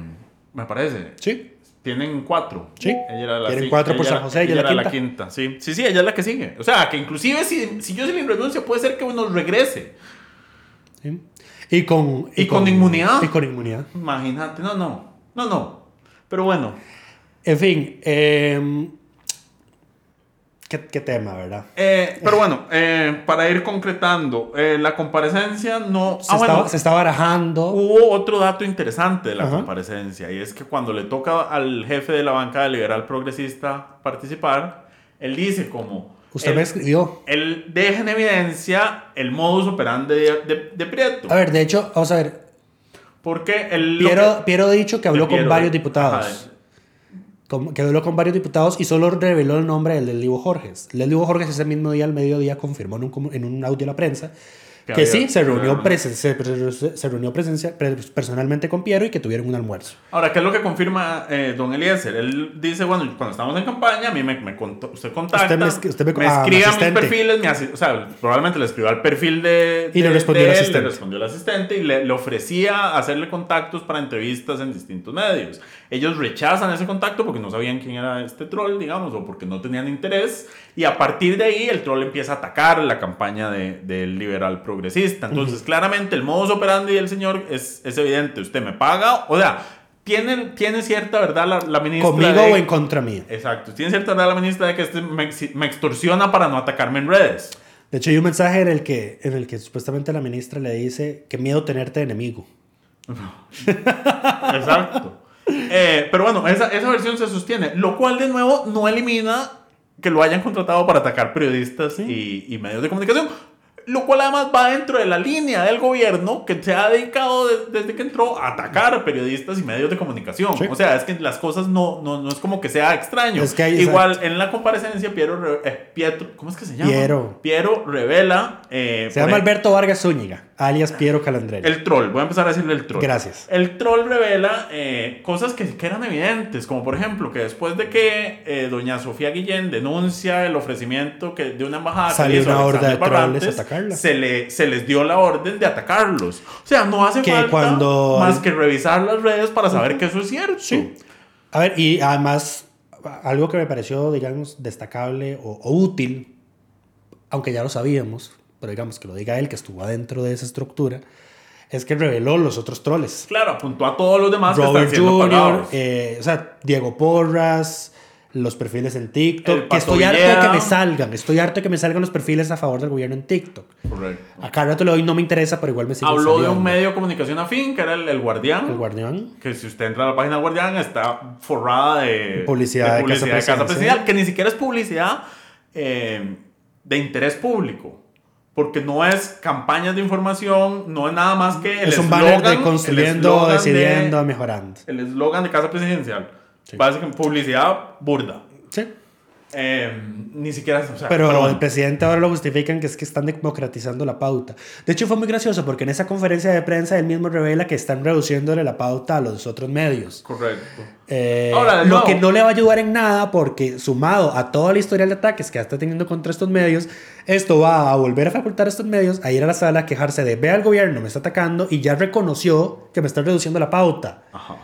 Speaker 3: me parece.
Speaker 2: Sí.
Speaker 3: Tienen cuatro.
Speaker 2: Sí.
Speaker 3: Ella era la
Speaker 2: Tienen cuatro por
Speaker 3: ella
Speaker 2: San
Speaker 3: era-
Speaker 2: José, ella es la
Speaker 3: era
Speaker 2: quinta.
Speaker 3: Sí. sí, sí, ella es la que sigue. O sea, que inclusive si, si Jocelyn renuncia, puede ser que nos regrese.
Speaker 2: Sí. Y con,
Speaker 3: Y con inmunidad.
Speaker 2: Y con inmunidad.
Speaker 3: Imagínate, no, no, no, no. Pero bueno,
Speaker 2: En fin, eh, ¿qué, qué tema, ¿verdad?
Speaker 3: eh, pero bueno, eh, para ir concretando, eh, la comparecencia no...
Speaker 2: Se,
Speaker 3: ah,
Speaker 2: está,
Speaker 3: bueno,
Speaker 2: se está barajando.
Speaker 3: Hubo otro dato interesante de la
Speaker 2: Ajá.
Speaker 3: comparecencia y es que cuando le toca al jefe de la bancada liberal progresista participar, él dice como...
Speaker 2: Usted
Speaker 3: él-
Speaker 2: me escribió.
Speaker 3: Él deja en evidencia el modus operandi de, de, de Prieto.
Speaker 2: A ver, de hecho, vamos a ver.
Speaker 3: Porque lo
Speaker 2: Piero,
Speaker 3: que-
Speaker 2: Piero ha dicho que habló
Speaker 3: Piero,
Speaker 2: con varios diputados.
Speaker 3: ajá,
Speaker 2: que habló con varios diputados y solo reveló el nombre del Leslie Jorges. Leslie Jorges ese mismo día, al mediodía, confirmó en un, en un audio a la prensa
Speaker 3: Que
Speaker 2: que,
Speaker 3: había-
Speaker 2: sí, se reunió, presen- se, se- reunió presencia- pre- personalmente con Piero y que tuvieron un almuerzo.
Speaker 3: Ahora, ¿qué es lo que confirma eh, don Eliezer? Él dice, bueno, cuando estamos en campaña, a mí me, me cont- usted contacta,
Speaker 2: Usted me usted me-
Speaker 3: me
Speaker 2: ah, mi
Speaker 3: escribe a mis perfiles, me asi- o sea, probablemente le escribió al perfil de,
Speaker 2: Y le
Speaker 3: de-
Speaker 2: respondió
Speaker 3: de
Speaker 2: el
Speaker 3: él,
Speaker 2: asistente.
Speaker 3: le respondió el asistente y le, le ofrecía hacerle contactos para entrevistas en distintos medios. Ellos rechazan ese contacto porque no sabían quién era este troll, digamos, o porque no tenían interés. Y a partir de ahí el troll empieza a atacar la campaña de- del liberal progresista. Entonces, claramente el modus operandi del señor es, es evidente. Usted me paga, o sea, tiene, tiene cierta verdad la, la ministra.
Speaker 2: Conmigo
Speaker 3: de-
Speaker 2: o en contra mía.
Speaker 3: Exacto. Tiene cierta verdad la ministra de que este me, me extorsiona para no atacarme en redes.
Speaker 2: De hecho, hay un mensaje en el que, en el que supuestamente la ministra le dice que miedo tenerte de enemigo. [laughs]
Speaker 3: Exacto. Eh, pero bueno, esa, esa versión se sostiene, lo cual de nuevo no elimina que lo hayan contratado para atacar periodistas y, y medios de comunicación. Lo cual además va dentro de la línea del gobierno que se ha dedicado de- desde que entró a atacar a periodistas y medios de comunicación.
Speaker 2: Sí.
Speaker 3: O sea, es que las cosas no, no, no es como que sea extraño.
Speaker 2: Es que hay-
Speaker 3: Igual en la comparecencia, Piero, eh, Pietro, ¿cómo es que se llama?
Speaker 2: Piero.
Speaker 3: Piero revela... eh,
Speaker 2: Se llama Alberto Vargas Zúñiga, alias Piero Calandrelli.
Speaker 3: el troll, voy a empezar a decirle el troll.
Speaker 2: Gracias.
Speaker 3: El troll revela eh, cosas que, que eran evidentes, como por ejemplo que después de que eh, doña Sofía Guillén denuncia el ofrecimiento que, de una embajada
Speaker 2: Salió una horda de trolls atacarla.
Speaker 3: Se, le, se les dio la orden de atacarlos. O sea, no hace
Speaker 2: Que
Speaker 3: falta
Speaker 2: cuando-
Speaker 3: más que revisar las redes para saber que eso es cierto.
Speaker 2: Sí. A ver, y además, algo que me pareció, digamos, destacable o, o útil, aunque ya lo sabíamos, pero digamos que lo diga él, que estuvo adentro de esa estructura, es que reveló los otros troles.
Speaker 3: Claro, apuntó a todos los demás
Speaker 2: Robert
Speaker 3: que están siendo
Speaker 2: Jr., eh, o sea, Diego Porras, los perfiles en TikTok, que estoy harto de que me salgan, estoy harto de que me salgan los perfiles a favor del gobierno en TikTok.
Speaker 3: Correcto.
Speaker 2: A cada rato le doy, no me interesa, pero igual me sigue
Speaker 3: Habló de
Speaker 2: saliendo.
Speaker 3: un medio de comunicación afín, que era el, el Guardián.
Speaker 2: El guardián.
Speaker 3: Que si usted entra a la página del Guardián está forrada de
Speaker 2: Publicidad de Casa Presidencial.
Speaker 3: Presidencial, que ni siquiera es publicidad eh, de interés público. Porque no es campañas de información, no es nada más que el
Speaker 2: es un banner de construyendo,
Speaker 3: de-
Speaker 2: decidiendo, mejorando.
Speaker 3: El eslogan de Casa Presidencial. Básicamente, publicidad burda.
Speaker 2: Sí.
Speaker 3: Eh, ni siquiera... o sea,
Speaker 2: Pero,
Speaker 3: bueno.
Speaker 2: el presidente ahora lo justifican que es que están democratizando la pauta. De hecho, fue muy gracioso porque en esa conferencia de prensa él mismo revela que están reduciéndole la pauta a los otros medios.
Speaker 3: Correcto.
Speaker 2: Eh,
Speaker 3: Ahora,
Speaker 2: lo
Speaker 3: nuevo.
Speaker 2: que no le va a ayudar en nada porque sumado a toda la historial de ataques que está teniendo contra estos medios, esto va a volver a facultar a estos medios a ir a la sala a quejarse de ve al gobierno, me está atacando y ya reconoció que me está reduciendo la pauta.
Speaker 3: Ajá.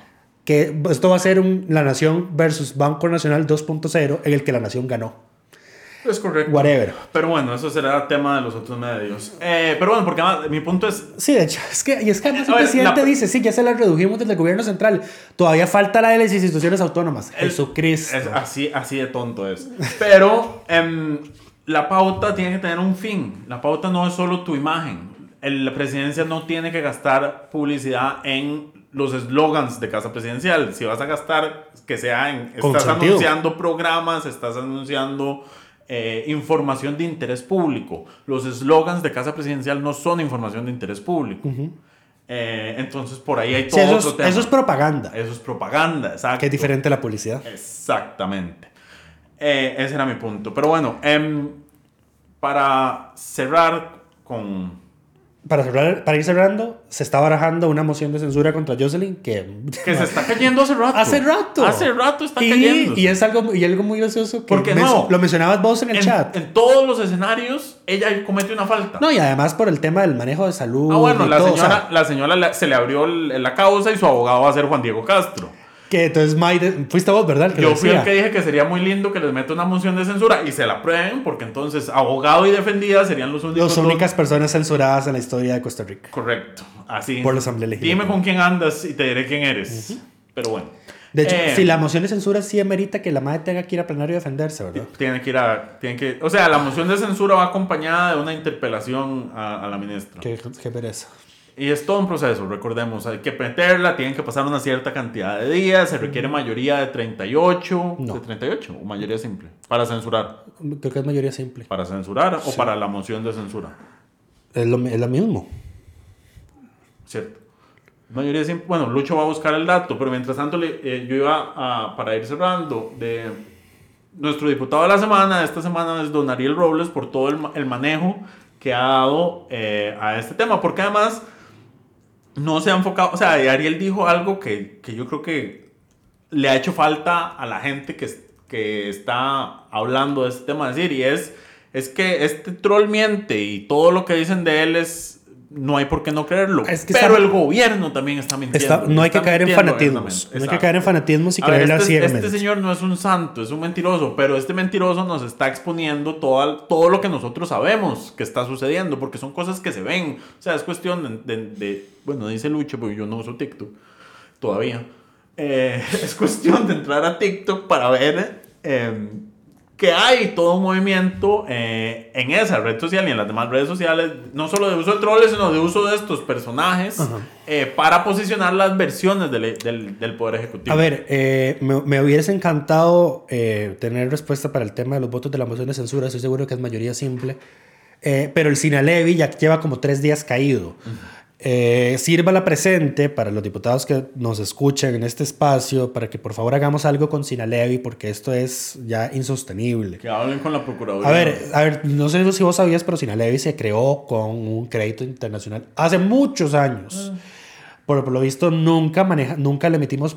Speaker 2: Que esto va a ser un La Nación versus Banco Nacional 2.0 en el que la Nación ganó.
Speaker 3: Es correcto.
Speaker 2: Whatever.
Speaker 3: Pero bueno, eso será tema de los otros medios. Eh, pero bueno, porque además, mi punto es...
Speaker 2: Sí, de hecho, es que, y es que además el
Speaker 3: ver,
Speaker 2: presidente
Speaker 3: la-
Speaker 2: dice, sí, ya se la redujimos desde el gobierno central. Todavía falta la de las instituciones autónomas.
Speaker 3: el-
Speaker 2: Jesucristo.
Speaker 3: es así, así de tonto es. Pero em, la pauta tiene que tener un fin. La pauta no es solo tu imagen. El- la presidencia no tiene que gastar publicidad en los eslogans de casa presidencial. Si vas a gastar, que sea en...
Speaker 2: Con
Speaker 3: Estás
Speaker 2: sentido.
Speaker 3: anunciando programas, estás anunciando... eh, información de interés público. Los eslogans de Casa Presidencial no son información de interés público. Eh, entonces, por ahí hay
Speaker 2: Sí,
Speaker 3: todo
Speaker 2: eso,
Speaker 3: otro
Speaker 2: es,
Speaker 3: tema.
Speaker 2: eso es propaganda,
Speaker 3: Eso es propaganda, exacto.
Speaker 2: que es diferente a la publicidad.
Speaker 3: Exactamente. Eh, ese era mi punto. Pero bueno, em, para cerrar con...
Speaker 2: Para, cerrar- para ir cerrando, se está barajando una moción de censura contra Jocelyn que...
Speaker 3: Que se está cayendo hace rato.
Speaker 2: Hace rato.
Speaker 3: Hace rato está
Speaker 2: y,
Speaker 3: cayendo.
Speaker 2: Y es algo, y algo muy gracioso que
Speaker 3: Porque no.
Speaker 2: lo mencionabas vos en el
Speaker 3: en,
Speaker 2: chat.
Speaker 3: en todos los escenarios, ella comete una falta.
Speaker 2: No, y además por el tema del manejo de salud.
Speaker 3: ah, bueno,
Speaker 2: y
Speaker 3: la
Speaker 2: todo, o sea,
Speaker 3: señora, la señora le- se le abrió la causa y su abogado va a ser Juan Diego Castro.
Speaker 2: Que entonces Mike, fuiste vos, ¿verdad? Que
Speaker 3: Yo fui el que dije que sería muy lindo que les meta una moción de censura y se la prueben, porque entonces abogado y defendida serían los únicos.
Speaker 2: Las únicas personas censuradas en la historia de Costa Rica.
Speaker 3: Correcto, así.
Speaker 2: Por la Asamblea Legislativa.
Speaker 3: Dime con quién andas y te diré quién eres. Pero bueno.
Speaker 2: De hecho,
Speaker 3: Eh,
Speaker 2: si la moción de censura sí amerita que la madre tenga que ir a plenario a defenderse, ¿verdad?
Speaker 3: Tiene que ir a. Tiene que, o sea, la moción de censura va acompañada de una interpelación a, a la ministra.
Speaker 2: Qué, qué pereza.
Speaker 3: Y es todo un proceso, recordemos. Hay que meterla, tienen que pasar una cierta cantidad de días, se requiere mayoría de 38.
Speaker 2: No.
Speaker 3: ¿De 38? O mayoría simple. Para censurar.
Speaker 2: Creo que es mayoría simple.
Speaker 3: Para censurar o para la moción de censura.
Speaker 2: Es lo, es lo mismo.
Speaker 3: ¿Cierto? Mayoría simple. Bueno, Lucho va a buscar el dato, pero mientras tanto le- eh, yo iba a, para ir cerrando, de nuestro diputado de la semana, esta semana es don Ariel Robles, por todo el, el manejo que ha dado eh, a este tema, porque además no se ha enfocado, o sea, Ariel dijo algo que, que yo creo que le ha hecho falta a la gente que, que está hablando de este tema, decir, y es, es que este troll miente y todo lo que dicen de él es... No hay por qué no creerlo.
Speaker 2: Es que
Speaker 3: pero
Speaker 2: está-
Speaker 3: el gobierno también está mintiendo.
Speaker 2: Está- no hay que caer en fanatismos. No hay que caer en fanatismos y
Speaker 3: A ver,
Speaker 2: creerle
Speaker 3: este,
Speaker 2: ciegamente.
Speaker 3: este señor no es un santo, es un mentiroso, pero este mentiroso nos está exponiendo todo, todo lo que nosotros sabemos que está sucediendo, porque son cosas que se ven. O sea, es cuestión de, de- de- bueno, dice Lucho, porque yo no uso TikTok todavía. Eh, [laughs] es cuestión de entrar a TikTok para ver eh, que hay todo un movimiento eh, en esa red social y en las demás redes sociales, no solo de uso de troles, sino de uso de estos personajes eh, para posicionar las versiones del, del- del Poder Ejecutivo.
Speaker 2: A ver, eh, me, me hubiese encantado eh, tener respuesta para el tema de los votos de la moción de censura. Estoy seguro que es mayoría simple. Pero el Sinalevi ya lleva como tres días caído. Eh, sirva la presente para los diputados que nos escuchan en este espacio para que por favor hagamos algo con Sinalevi porque esto es ya insostenible.
Speaker 3: Que hablen con la Procuraduría.
Speaker 2: A ver, a ver, no sé si vos sabías, pero Sinalevi se creó con un crédito internacional hace muchos años. Por, por lo visto, nunca, maneja, nunca le metimos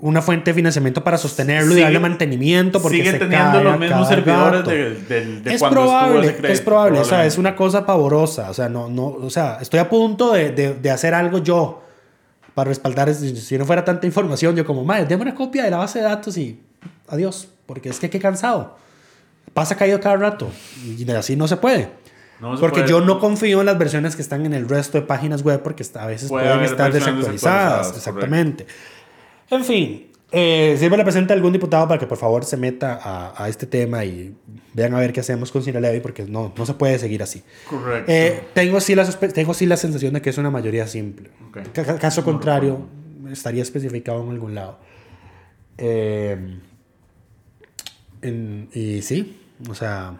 Speaker 2: una fuente de financiamiento para sostenerlo y
Speaker 3: Sigue-
Speaker 2: darle mantenimiento porque
Speaker 3: sigue
Speaker 2: se
Speaker 3: teniendo
Speaker 2: cae
Speaker 3: los
Speaker 2: a
Speaker 3: mismos servidores de, de- de
Speaker 2: es
Speaker 3: cuando estuvo
Speaker 2: probable,
Speaker 3: ese crédito,
Speaker 2: es probable, o sea, es una cosa pavorosa, o sea, no, no, o sea, estoy a punto de, de, de hacer algo yo para respaldar, si, no fuera tanta información, yo como, madre, déme una copia de la base de datos y adiós, porque es que qué cansado, pasa caído cada rato y así no se puede.
Speaker 3: No se
Speaker 2: porque
Speaker 3: puede.
Speaker 2: yo no confío en las versiones que están en el resto de páginas web porque a veces
Speaker 3: Puede
Speaker 2: pueden estar desactualizadas.
Speaker 3: desactualizadas,
Speaker 2: Exactamente. En fin, eh, sirve la presente a algún diputado para que por favor se meta a, a este tema y vean a ver qué hacemos con Sinalevi porque no, no se puede seguir así.
Speaker 3: Correcto.
Speaker 2: Eh, tengo, sí la tengo sí la sensación de que es una mayoría simple.
Speaker 3: Ok.
Speaker 2: Ca- ca- Caso contrario, estaría especificado en algún lado. Eh, en- y sí, o sea,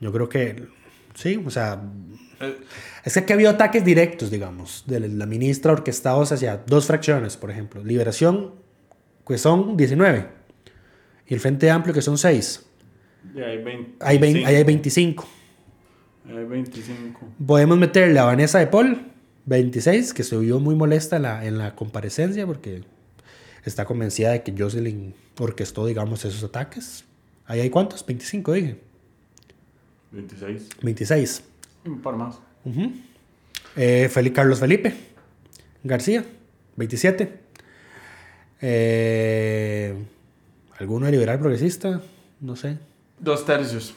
Speaker 2: yo creo que Sí, o sea, es que aquí ha habido ataques directos, digamos, de la ministra orquestados hacia dos fracciones, por ejemplo. Liberación, que son 19, y el Frente Amplio, que son 6.
Speaker 3: y hay 20,
Speaker 2: Hay ahí hay 25.
Speaker 3: Hay 25.
Speaker 2: Podemos meterle a Vanessa de Paul, 26, que se vio muy molesta en la, en la comparecencia porque está convencida de que Jocelyn orquestó, digamos, esos ataques. Ahí hay cuántos? 25, dije.
Speaker 3: 26.
Speaker 2: 26.
Speaker 3: Un par más.
Speaker 2: Eh, Feli- Carlos Felipe García, 27. Eh, ¿Alguno de liberal progresista? No sé.
Speaker 3: Dos tercios.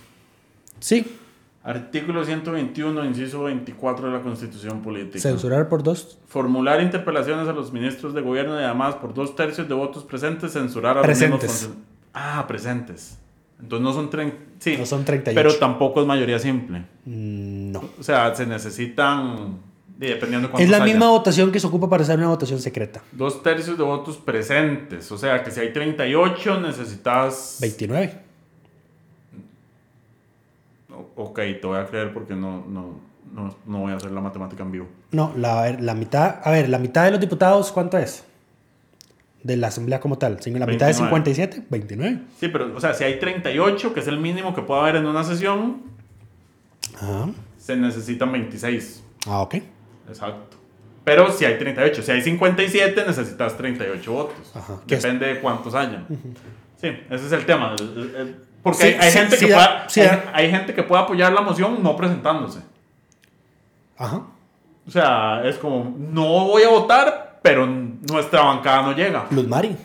Speaker 2: Sí,
Speaker 3: Artículo 121, inciso 24 de la Constitución Política.
Speaker 2: censurar por dos.
Speaker 3: Formular interpelaciones a los ministros de gobierno y además por dos tercios de votos presentes censurar a
Speaker 2: Presentes.
Speaker 3: los mismos. Ah, presentes. Entonces no son, tren- sí,
Speaker 2: No son 38.
Speaker 3: pero tampoco es mayoría simple.
Speaker 2: Mm, No.
Speaker 3: O sea, se necesitan, dependiendo de
Speaker 2: Es la
Speaker 3: haya.
Speaker 2: misma votación que se ocupa para hacer una votación secreta.
Speaker 3: Dos tercios de votos presentes. O sea, que si hay 38 necesitas...
Speaker 2: 29.
Speaker 3: O- Ok, te voy a creer porque no, no, no, no voy a hacer la matemática en vivo.
Speaker 2: No, la, la mitad, a ver, la mitad de los diputados, ¿cuánto es? De la asamblea como tal. Si La mitad de
Speaker 3: 29.
Speaker 2: 57, 29.
Speaker 3: Sí, pero, o sea, si hay 38, que es el mínimo que puede haber en una sesión,
Speaker 2: Ajá.
Speaker 3: Se necesitan 26.
Speaker 2: Ah, ok.
Speaker 3: Exacto. Pero si hay 38, si hay 57, necesitas 38 votos.
Speaker 2: Ajá.
Speaker 3: Depende de cuántos hayan. Sí, ese es el tema. Porque
Speaker 2: Sí,
Speaker 3: hay, hay
Speaker 2: sí,
Speaker 3: gente
Speaker 2: sí
Speaker 3: que pueda, hay, hay gente que puede apoyar la moción no presentándose.
Speaker 2: Ajá.
Speaker 3: O sea, es como, no voy a votar, pero nuestra bancada no llega.
Speaker 2: Luz Mari.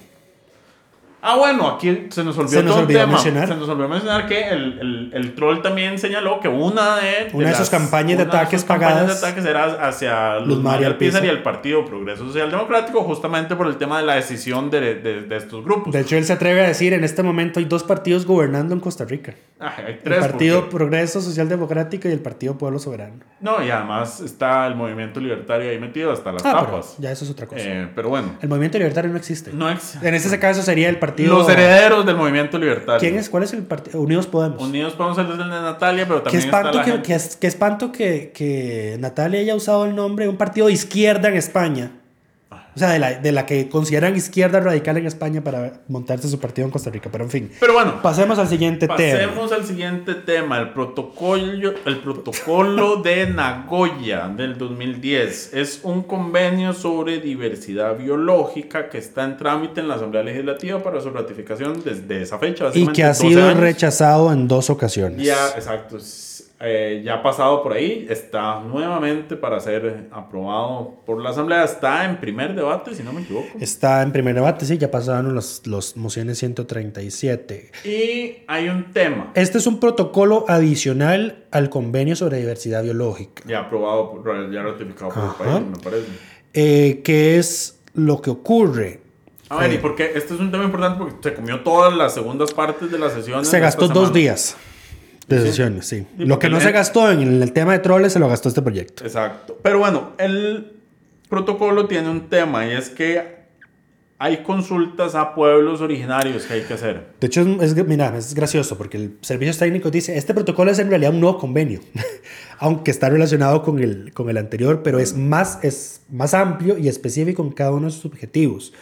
Speaker 3: Ah, bueno, aquí se nos olvidó
Speaker 2: Se nos
Speaker 3: todo el
Speaker 2: olvidó
Speaker 3: tema.
Speaker 2: mencionar.
Speaker 3: Se nos olvidó mencionar que el, el, el troll también señaló que una de,
Speaker 2: Una de sus campañas de ataques pagadas-
Speaker 3: de ataques era hacia Luz,
Speaker 2: María
Speaker 3: Alpizar y el Partido Progreso Social Democrático, justamente por el tema de la decisión de, de, de estos grupos.
Speaker 2: De hecho, él se atreve a decir, en este momento hay dos partidos gobernando en Costa Rica.
Speaker 3: Ah, hay
Speaker 2: El
Speaker 3: tres.
Speaker 2: Partido
Speaker 3: porque-
Speaker 2: Progreso Social Democrático y el Partido Pueblo Soberano.
Speaker 3: No, y además está el movimiento libertario ahí metido hasta las
Speaker 2: Ah, pero
Speaker 3: tapas.
Speaker 2: ya eso es otra cosa.
Speaker 3: Eh, pero bueno,
Speaker 2: El movimiento libertario no existe.
Speaker 3: no ex-
Speaker 2: En ese caso sería el partido...
Speaker 3: los herederos del movimiento libertario.
Speaker 2: ¿Quién es? ¿Cuál es el partido? Unidos Podemos.
Speaker 3: Unidos podemos ser el de Natalia, pero
Speaker 2: Qué
Speaker 3: también está
Speaker 2: espanto,
Speaker 3: la
Speaker 2: que,
Speaker 3: gente-
Speaker 2: que es- qué espanto que, que Natalia haya usado el nombre de un partido de izquierda en España. O sea, de la, de la que consideran izquierda radical en España para montarse su partido en Costa Rica. Pero en fin,
Speaker 3: Pero bueno,
Speaker 2: pasemos al siguiente tema.
Speaker 3: Pasemos al siguiente tema, el protocolo, el protocolo de Nagoya del 2010. Es un convenio sobre diversidad biológica que está en trámite en la Asamblea Legislativa para su ratificación desde esa fecha.
Speaker 2: Y que ha
Speaker 3: 12
Speaker 2: sido
Speaker 3: años.
Speaker 2: rechazado en dos ocasiones.
Speaker 3: Ya, exacto. Eh, ya ha pasado por ahí, está nuevamente para ser aprobado por la Asamblea. Está en primer debate, si no me equivoco.
Speaker 2: Está en primer debate, sí, ya pasaron los, los mociones 137.
Speaker 3: Y hay un tema
Speaker 2: Este es un protocolo adicional al convenio sobre diversidad biológica,
Speaker 3: ya aprobado, ya ratificado por
Speaker 2: Ajá.
Speaker 3: el país, me parece.
Speaker 2: eh, que es lo que ocurre.
Speaker 3: A ver,
Speaker 2: Eh,
Speaker 3: y porque este es un tema importante porque se comió todas las segundas partes de las sesiones.
Speaker 2: Se gastó dos días de
Speaker 3: Sí.
Speaker 2: sí. Lo que no se gastó en el tema de troles se lo gastó este proyecto.
Speaker 3: Exacto. Pero bueno, el protocolo tiene un tema y es que hay consultas a pueblos originarios que hay que hacer.
Speaker 2: De hecho, es, mira, es gracioso porque el Servicios Técnicos dice, este protocolo es en realidad un nuevo convenio, [laughs] aunque está relacionado con el, con el anterior, pero es más, es más amplio y específico en cada uno de sus objetivos.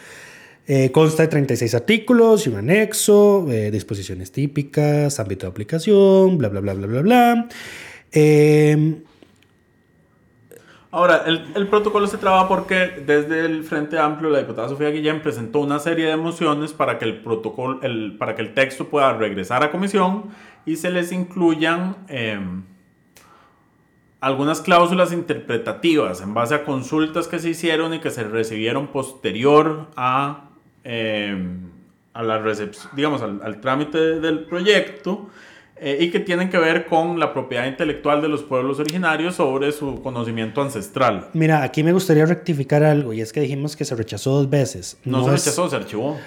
Speaker 2: Eh, consta de 36 artículos y un anexo, eh, disposiciones típicas, ámbito de aplicación, bla, bla, bla, bla, bla, bla. Eh,
Speaker 3: Ahora, el, el protocolo se traba porque desde el Frente Amplio la diputada Sofía Guillén presentó una serie de mociones para que el protocolo, el, para que el texto pueda regresar a comisión y se les incluyan eh, algunas cláusulas interpretativas en base a consultas que se hicieron y que se recibieron posterior a, eh, a la recepción, digamos, al, al trámite del proyecto eh, y que tienen que ver con la propiedad intelectual de los pueblos originarios sobre su conocimiento ancestral.
Speaker 2: mira, aquí me gustaría rectificar algo y es que dijimos que se rechazó dos veces.
Speaker 3: No, se
Speaker 2: es-
Speaker 3: rechazó, se archivó.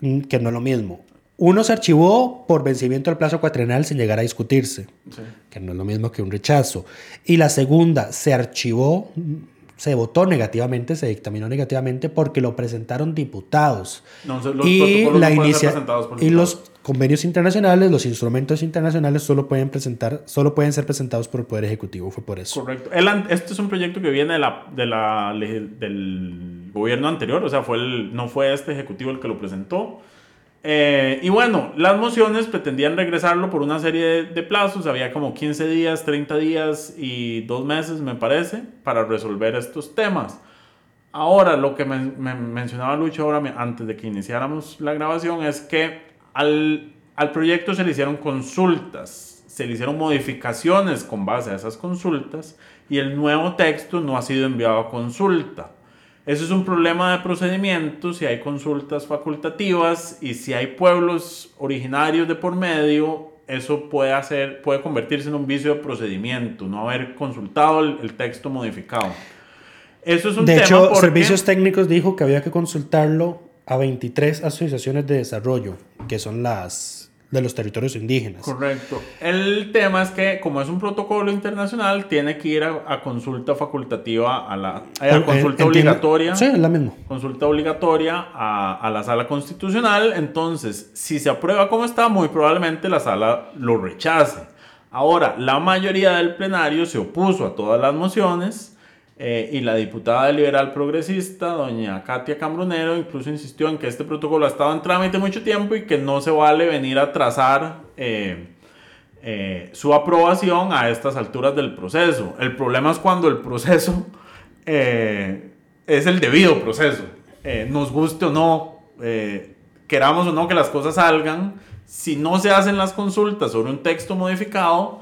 Speaker 2: Mm, que no es lo mismo. Uno se archivó por vencimiento del plazo cuatrenal sin llegar a discutirse,
Speaker 3: Sí.
Speaker 2: que no es lo mismo que un rechazo. Y la segunda se archivó, se votó negativamente, se dictaminó negativamente porque lo presentaron diputados.
Speaker 3: No, los
Speaker 2: y la
Speaker 3: no
Speaker 2: inicia-
Speaker 3: presentados por
Speaker 2: y los convenios internacionales, los instrumentos internacionales solo pueden presentar, solo pueden ser presentados por el Poder Ejecutivo, fue por eso.
Speaker 3: Correcto. El este es un proyecto que viene de la, de la, del gobierno anterior, o sea, fue el, no fue este ejecutivo el que lo presentó. Eh, y bueno, las mociones pretendían regresarlo por una serie de, plazos, había como 15 días, 30 días y dos meses, me parece, para resolver estos temas. Ahora, lo que men- mencionaba Lucho ahora, me- antes de que iniciáramos la grabación, es que al, al proyecto se le hicieron consultas, se le hicieron modificaciones con base a esas consultas y el nuevo texto no ha sido enviado a consulta. Eso es un problema de procedimiento, si hay consultas facultativas y si hay pueblos originarios de por medio, eso puede, hacer, puede convertirse en un vicio de procedimiento, no haber consultado el, el texto modificado. Eso es un
Speaker 2: De
Speaker 3: tema
Speaker 2: hecho,
Speaker 3: porque-
Speaker 2: Servicios Técnicos dijo que había que consultarlo a 23 asociaciones de desarrollo, que son las de los territorios indígenas.
Speaker 3: Correcto. El tema es que, como es un protocolo internacional, tiene que ir a, a consulta facultativa, a la a
Speaker 2: Eh,
Speaker 3: consulta
Speaker 2: entiendo-
Speaker 3: obligatoria.
Speaker 2: Sí, es la misma.
Speaker 3: Consulta obligatoria a, a la sala constitucional. Entonces, si se aprueba como está, muy probablemente la sala lo rechace. Ahora, la mayoría del plenario se opuso a todas las mociones. Eh, y la diputada liberal progresista, doña Katia Cambronero, incluso insistió en que este protocolo ha estado en trámite mucho tiempo y que no se vale venir a trazar eh, eh, su aprobación a estas alturas del proceso. El problema es cuando el proceso [laughs] es el debido proceso. Nos guste o no, queramos o no que las cosas salgan, si no se hacen las consultas sobre un texto modificado,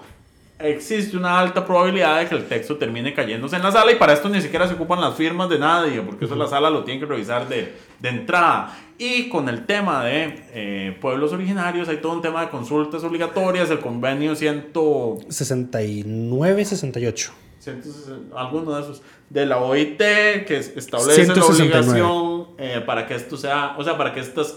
Speaker 3: existe una alta probabilidad de que el texto termine cayéndose en la sala y para esto ni siquiera se ocupan las firmas de nadie, porque eso la sala lo tiene que revisar de, de entrada. Y con el tema de eh, pueblos originarios, hay todo un tema de consultas obligatorias, el convenio 100,
Speaker 2: 69, 68.
Speaker 3: 160, alguno de esos, de la OIT, que es- establece
Speaker 2: 169.
Speaker 3: la obligación eh, para que esto sea, o sea, para que estas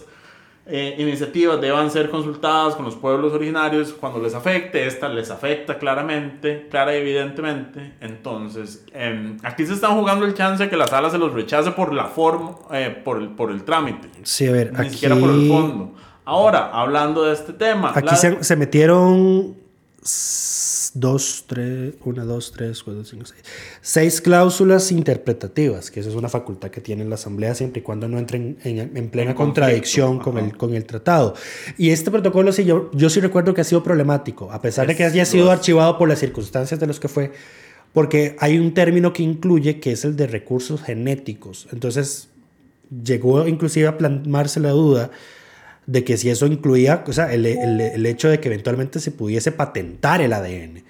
Speaker 3: eh, iniciativas deban ser consultadas con los pueblos originarios. Cuando les afecte, esta les afecta claramente, clara y evidentemente, entonces em, aquí se están jugando el chance de que la sala se los rechace por la forma, eh, por, el, por el trámite,
Speaker 2: Sí, a ver,
Speaker 3: ni
Speaker 2: aquí,
Speaker 3: siquiera por el fondo. Ahora, hablando de este tema,
Speaker 2: aquí
Speaker 3: la-
Speaker 2: se, se metieron dos, tres, una, dos, tres, cuatro, cinco, seis. Seis cláusulas interpretativas, que esa es una facultad que tiene la Asamblea siempre y cuando no entren en, en plena
Speaker 3: En
Speaker 2: contradicción con el, con el tratado. Y este protocolo, sí, yo, yo sí recuerdo que ha sido problemático, a pesar de que haya sido archivado por las circunstancias de los que fue, porque hay un término que incluye que es el de recursos genéticos. Entonces, llegó inclusive a plasmarse la duda de que si eso incluía, o sea, el, el- el hecho de que eventualmente se pudiese patentar el ADN.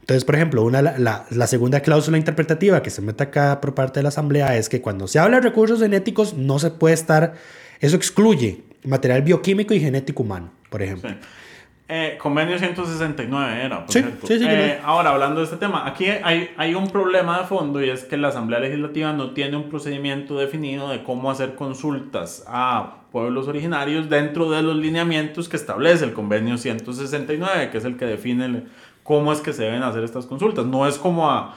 Speaker 2: Entonces, por ejemplo, una, la, la- segunda cláusula interpretativa que se mete acá por parte de la Asamblea es que cuando se habla de recursos genéticos no se puede estar, eso excluye material bioquímico y genético humano, por ejemplo.
Speaker 3: Sí. Eh, convenio 169 era, por
Speaker 2: Sí,
Speaker 3: cierto.
Speaker 2: sí, sí,
Speaker 3: Eh, ahora, hablando de este tema, aquí hay, hay un problema de fondo y es que la Asamblea Legislativa no tiene un procedimiento definido de cómo hacer consultas a pueblos originarios dentro de los lineamientos que establece el convenio 169, que es el que define el- cómo es que se deben hacer estas consultas. No es como a...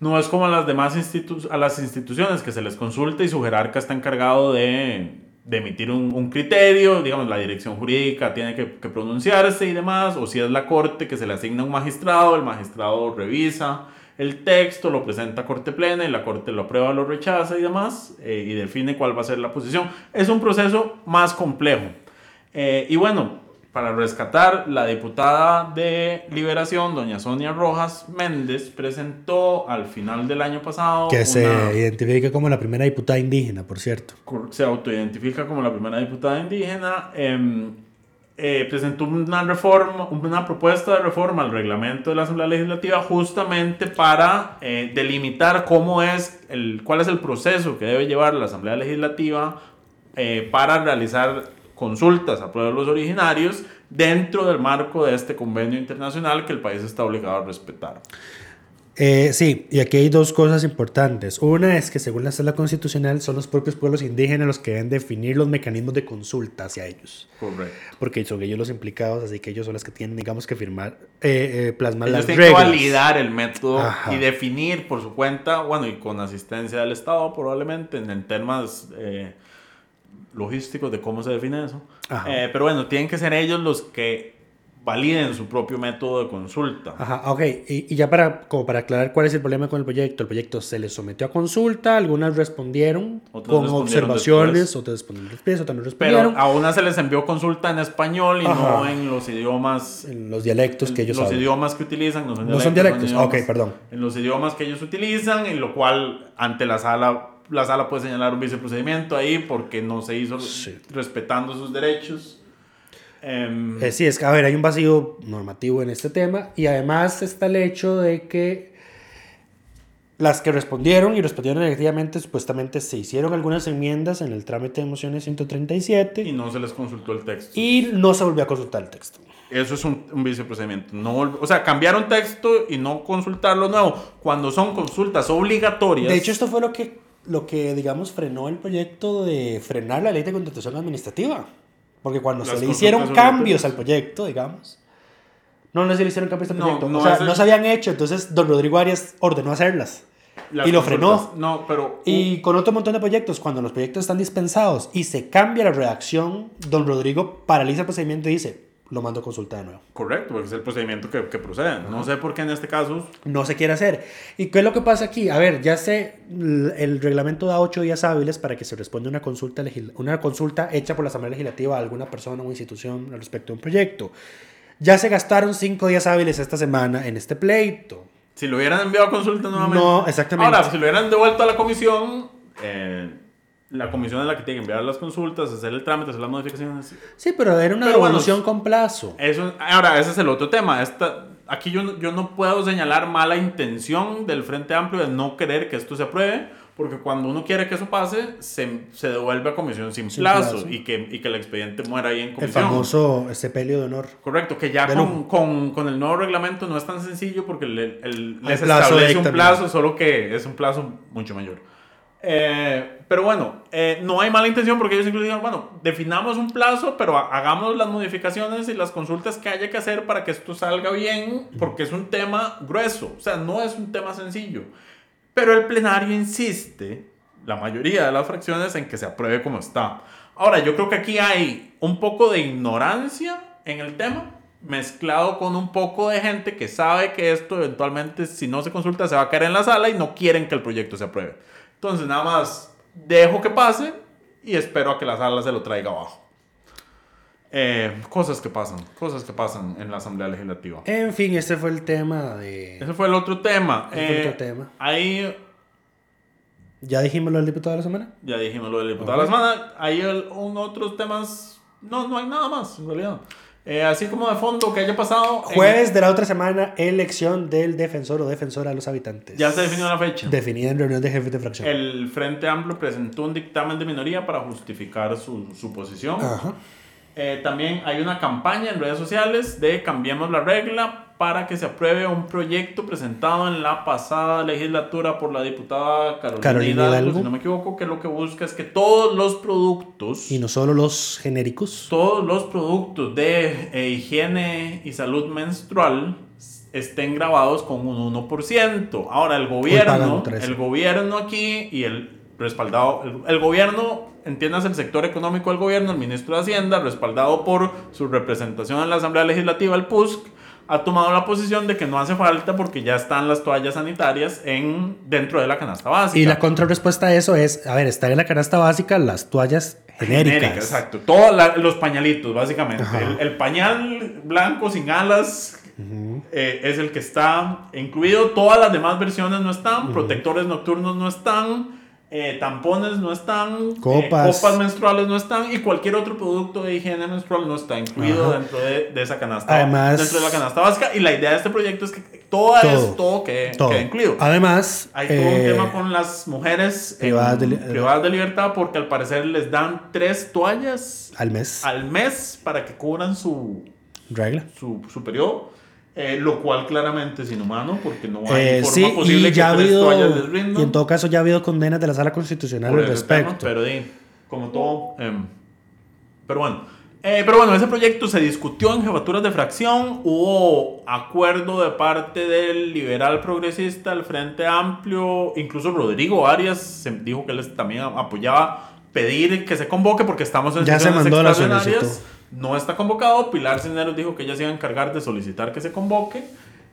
Speaker 3: No es como a las demás institu- a las instituciones que se les consulta y su jerarca está encargado de, de emitir un, un criterio, digamos, la dirección jurídica tiene que, que pronunciarse y demás, o si es la corte que se le asigna un magistrado, el magistrado revisa el texto, lo presenta a corte plena y la corte lo aprueba, lo rechaza y demás, eh, y define cuál va a ser la posición. Es un proceso más complejo. Eh, y bueno, para rescatar, la diputada de Liberación, doña Sonia Rojas Méndez, presentó al final del año pasado
Speaker 2: Que
Speaker 3: una-
Speaker 2: se identifica como la primera diputada indígena, por cierto.
Speaker 3: se autoidentifica como la primera diputada indígena, em, eh, presentó una reforma, una propuesta de reforma al reglamento de la Asamblea Legislativa justamente para eh, delimitar cómo es el, cuál es el proceso que debe llevar la Asamblea Legislativa eh, para realizar consultas a pueblos originarios dentro del marco de este convenio internacional que el país está obligado a respetar.
Speaker 2: Eh, sí, y aquí hay dos cosas importantes. Una es que según la sala constitucional son los propios pueblos indígenas los que deben definir los mecanismos de consulta hacia ellos.
Speaker 3: Correcto.
Speaker 2: Porque son ellos los implicados, así que ellos son los que tienen, digamos, que firmar, eh, eh, plasmar
Speaker 3: Ellos
Speaker 2: las
Speaker 3: tienen
Speaker 2: reglas.
Speaker 3: que validar el método
Speaker 2: Ajá.
Speaker 3: y definir por su cuenta, bueno, y con asistencia del Estado probablemente, en, temas, logísticos de cómo se define eso. Eh, pero bueno, tienen que ser ellos los que validen su propio método de consulta.
Speaker 2: Ajá, ok. Y, y ya para, como para aclarar cuál es el problema con el proyecto, el proyecto se le sometió a consulta, algunas respondieron
Speaker 3: Otras
Speaker 2: con
Speaker 3: respondieron
Speaker 2: observaciones,
Speaker 3: después.
Speaker 2: otras respondieron después, otras no
Speaker 3: Pero
Speaker 2: respondieron.
Speaker 3: a una se les envió consulta en español y no
Speaker 2: Ajá.
Speaker 3: en los idiomas
Speaker 2: en los dialectos que ellos
Speaker 3: los idiomas que utilizan no son
Speaker 2: No son
Speaker 3: dialectos,
Speaker 2: dialectos.
Speaker 3: idiomas.
Speaker 2: Ok, perdón.
Speaker 3: En los idiomas que ellos utilizan, en lo cual ante la sala la sala puede señalar un viceprocedimiento ahí porque no se hizo
Speaker 2: Sí.
Speaker 3: respetando sus derechos. Em,
Speaker 2: Eh, sí, es que, a ver, hay un vacío normativo en este tema y además está el hecho de que las que respondieron y respondieron efectivamente, supuestamente se hicieron algunas enmiendas en el trámite de mociones 137
Speaker 3: y no se les consultó el texto.
Speaker 2: y no se volvió a consultar el texto.
Speaker 3: Eso es un, un viceprocedimiento. No, o sea, cambiaron texto y no consultarlo nuevo. Cuando son consultas obligatorias.
Speaker 2: De hecho, esto fue lo que, lo que, digamos, frenó el proyecto de frenar la ley de contratación administrativa. Porque cuando
Speaker 3: Las
Speaker 2: se le hicieron cambios al proyecto, digamos, no, no se le hicieron cambios al
Speaker 3: No,
Speaker 2: proyecto.
Speaker 3: no
Speaker 2: o sea,
Speaker 3: el-
Speaker 2: no se habían hecho. Entonces, don Rodrigo Arias ordenó hacerlas.
Speaker 3: las
Speaker 2: y lo frenó.
Speaker 3: No, pero.
Speaker 2: Y con otro montón de proyectos, cuando los proyectos están dispensados y se cambia la redacción, don Rodrigo paraliza el procedimiento y dice, lo mando a consulta de nuevo.
Speaker 3: Correcto, porque es el procedimiento que, que procede. No sé por qué en este caso.
Speaker 2: no se quiere hacer. ¿Y qué es lo que pasa aquí? A ver, ya sé, el reglamento da ocho días hábiles para que se responda una consulta, una consulta hecha por la Asamblea Legislativa a alguna persona o institución al respecto de un proyecto. Ya se gastaron cinco días hábiles esta semana en este pleito.
Speaker 3: Si lo hubieran enviado a consulta nuevamente.
Speaker 2: No, exactamente.
Speaker 3: Ahora, si lo hubieran devuelto a la comisión, eh, la comisión es la que tiene que enviar las consultas, hacer el trámite, hacer las modificaciones.
Speaker 2: Sí, pero era una
Speaker 3: Pero bueno,
Speaker 2: devolución con plazo.
Speaker 3: Eso, ahora, ese es el otro tema. Esta, aquí yo, yo no puedo señalar mala intención del Frente Amplio de no querer que esto se apruebe, porque cuando uno quiere que eso pase, se, se devuelve a comisión sin,
Speaker 2: Sin
Speaker 3: plazo,
Speaker 2: plazo.
Speaker 3: Y, que, y que el expediente muera ahí en
Speaker 2: El
Speaker 3: comisión.
Speaker 2: famoso sepelio de honor.
Speaker 3: Correcto, que ya con, con, con el nuevo reglamento no es tan sencillo porque le- el- les establece un plazo, solo que es un plazo mucho mayor. Eh, pero bueno, eh, no hay mala intención porque ellos incluso dijeron, bueno, definamos un plazo, pero ha- hagamos las modificaciones y las consultas que haya que hacer para que esto salga bien, porque es un tema grueso, o sea, no es un tema sencillo. Pero el plenario insiste, la mayoría de las fracciones, en que se apruebe como está. Ahora, yo creo que aquí hay un poco de ignorancia en el tema, mezclado con un poco de gente que sabe que esto eventualmente, si no se consulta, se va a caer en la sala y no quieren que el proyecto se apruebe. Entonces, nada más dejo que pase y espero a que la sala se lo traiga abajo. Eh, cosas que pasan, cosas que pasan en la Asamblea Legislativa.
Speaker 2: En fin, este fue el tema de...
Speaker 3: Ese fue el otro tema.
Speaker 2: Ese
Speaker 3: Eh,
Speaker 2: otro tema.
Speaker 3: Ahí
Speaker 2: ¿Ya dijimos lo del diputado de la semana?
Speaker 3: Ya dijimos lo del diputado de la semana. Hay el- un, otros temas. No, no hay nada más, en realidad. Eh, así como de fondo que haya pasado. en-
Speaker 2: Jueves de la otra semana, elección del defensor o defensora de los habitantes.
Speaker 3: ya se definió la fecha.
Speaker 2: Definida en reunión de jefes de fracción.
Speaker 3: El Frente Amplio presentó un dictamen de minoría para justificar su, su posición.
Speaker 2: Ajá.
Speaker 3: Eh, también hay una campaña en redes sociales de Cambiemos la Regla para que se apruebe un proyecto presentado en la pasada legislatura por la diputada Carolina,
Speaker 2: Carolina
Speaker 3: Hidalgo, si no me equivoco, que lo que busca es que todos los productos...
Speaker 2: Y no solo los genéricos.
Speaker 3: todos los productos de eh, higiene y salud menstrual estén grabados con un 1%. Ahora, el gobierno,
Speaker 2: un 13.
Speaker 3: el gobierno aquí y el respaldado, el, el gobierno, entiendas el sector económico del gobierno, el ministro de Hacienda, respaldado por su representación en la Asamblea Legislativa, el PUSC, ha tomado la posición de que no hace falta porque ya están las toallas sanitarias en, dentro de la canasta básica.
Speaker 2: Y la contrarrespuesta a eso es, a ver, están en la canasta básica las toallas genéricas.
Speaker 3: Genérica, exacto. Todos los pañalitos, básicamente. El pañal blanco sin alas eh, es el que está incluido. Todas las demás versiones no están. Protectores nocturnos no están. Eh, tampones no están. eh,
Speaker 2: Copas.
Speaker 3: copas menstruales no están. Y cualquier otro producto de higiene menstrual no está incluido
Speaker 2: Ajá.
Speaker 3: dentro de, de esa canasta.
Speaker 2: Además-
Speaker 3: dentro de la canasta básica. Y la idea de este proyecto es que todo,
Speaker 2: Todo.
Speaker 3: es, todo quede,
Speaker 2: Todo.
Speaker 3: quede incluido.
Speaker 2: Además,
Speaker 3: Hay todo un
Speaker 2: eh,
Speaker 3: tema con las mujeres
Speaker 2: privadas
Speaker 3: en-
Speaker 2: de
Speaker 3: privadas de libertad porque al parecer les dan tres toallas
Speaker 2: al mes,
Speaker 3: al mes para que cubran su,
Speaker 2: regla.
Speaker 3: su, su periodo, eh, lo cual claramente es inhumano porque no hay
Speaker 2: Eh,
Speaker 3: forma
Speaker 2: sí,
Speaker 3: posible
Speaker 2: y
Speaker 3: que
Speaker 2: ya ha
Speaker 3: tres
Speaker 2: habido,
Speaker 3: toallas les rindan.
Speaker 2: y en todo caso ya ha habido condenas de la sala constitucional al
Speaker 3: ese tema,
Speaker 2: respecto.
Speaker 3: pero como todo, em, pero bueno. Eh, pero bueno, ese proyecto se discutió en jefaturas de fracción, hubo acuerdo de parte del liberal progresista, el Frente Amplio, incluso Rodrigo Arias dijo que él también apoyaba pedir que se convoque porque estamos en
Speaker 2: Ya se mandó.
Speaker 3: No está convocado. Pilar Cisneros dijo que ella se iba a encargar de solicitar que se convoque.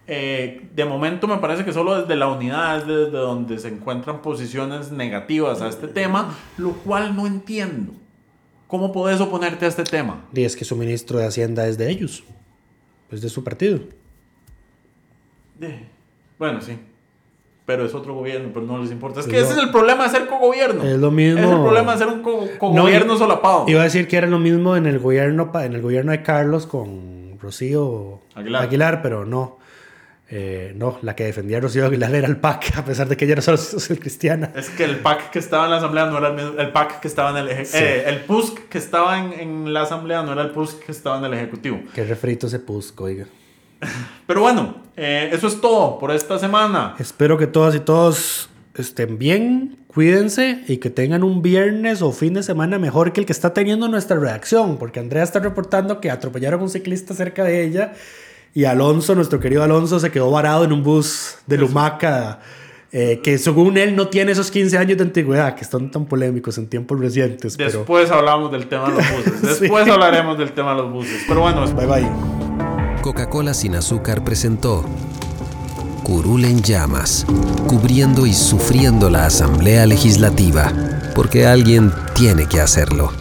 Speaker 3: Eh, de momento me parece que solo desde la unidad es desde donde se encuentran posiciones negativas a este tema, lo cual no entiendo. ¿Cómo podés oponerte a este tema?
Speaker 2: Y es que su ministro de Hacienda es de ellos. Es de su partido.
Speaker 3: Eh, Bueno, sí. Pero es otro gobierno, pero no les importa. Es que ese es el problema de ser cogobierno.
Speaker 2: Es lo mismo.
Speaker 3: Es el problema de ser un co- cogobierno
Speaker 2: No, i-
Speaker 3: solapado.
Speaker 2: Iba a decir que era lo mismo en el gobierno, en el gobierno de Carlos con Rocío
Speaker 3: Aguilar.
Speaker 2: pero no. Eh, no, la que defendía a Rocío Aguilar era el PAC, a pesar de que ella era solo [laughs] social cristiana.
Speaker 3: Es que el PAC que estaba en la asamblea no era el mismo. El PAC que estaba en el eje-
Speaker 2: Sí.
Speaker 3: eh, el PUSC que estaba en, en la asamblea no era el PUSC que estaba en el ejecutivo.
Speaker 2: Qué refrito se pusco, oiga.
Speaker 3: Pero bueno, eh, eso es todo por esta semana.
Speaker 2: Espero que todas y todos estén bien, cuídense y que tengan un viernes o fin de semana mejor que el que está teniendo nuestra reacción, porque Andrea está reportando que atropellaron a un ciclista cerca de ella y Alonso, nuestro querido Alonso, se quedó varado en un bus de Lumaca. eh, que según él no tiene esos 15 años de antigüedad, que están tan polémicos en tiempos recientes. Pero
Speaker 3: Después hablamos del tema de los buses. [laughs] Después
Speaker 2: Sí.
Speaker 3: hablaremos del tema de los buses. Pero bueno,
Speaker 2: bye bye.
Speaker 1: Coca-Cola sin azúcar presentó Curul en llamas, cubriendo y sufriendo la Asamblea Legislativa, porque alguien tiene que hacerlo.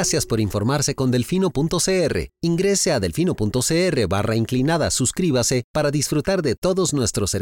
Speaker 1: Gracias por informarse con delfino.cr. Ingrese a delfino.cr barra inclinada, suscríbase para disfrutar de todos nuestros servicios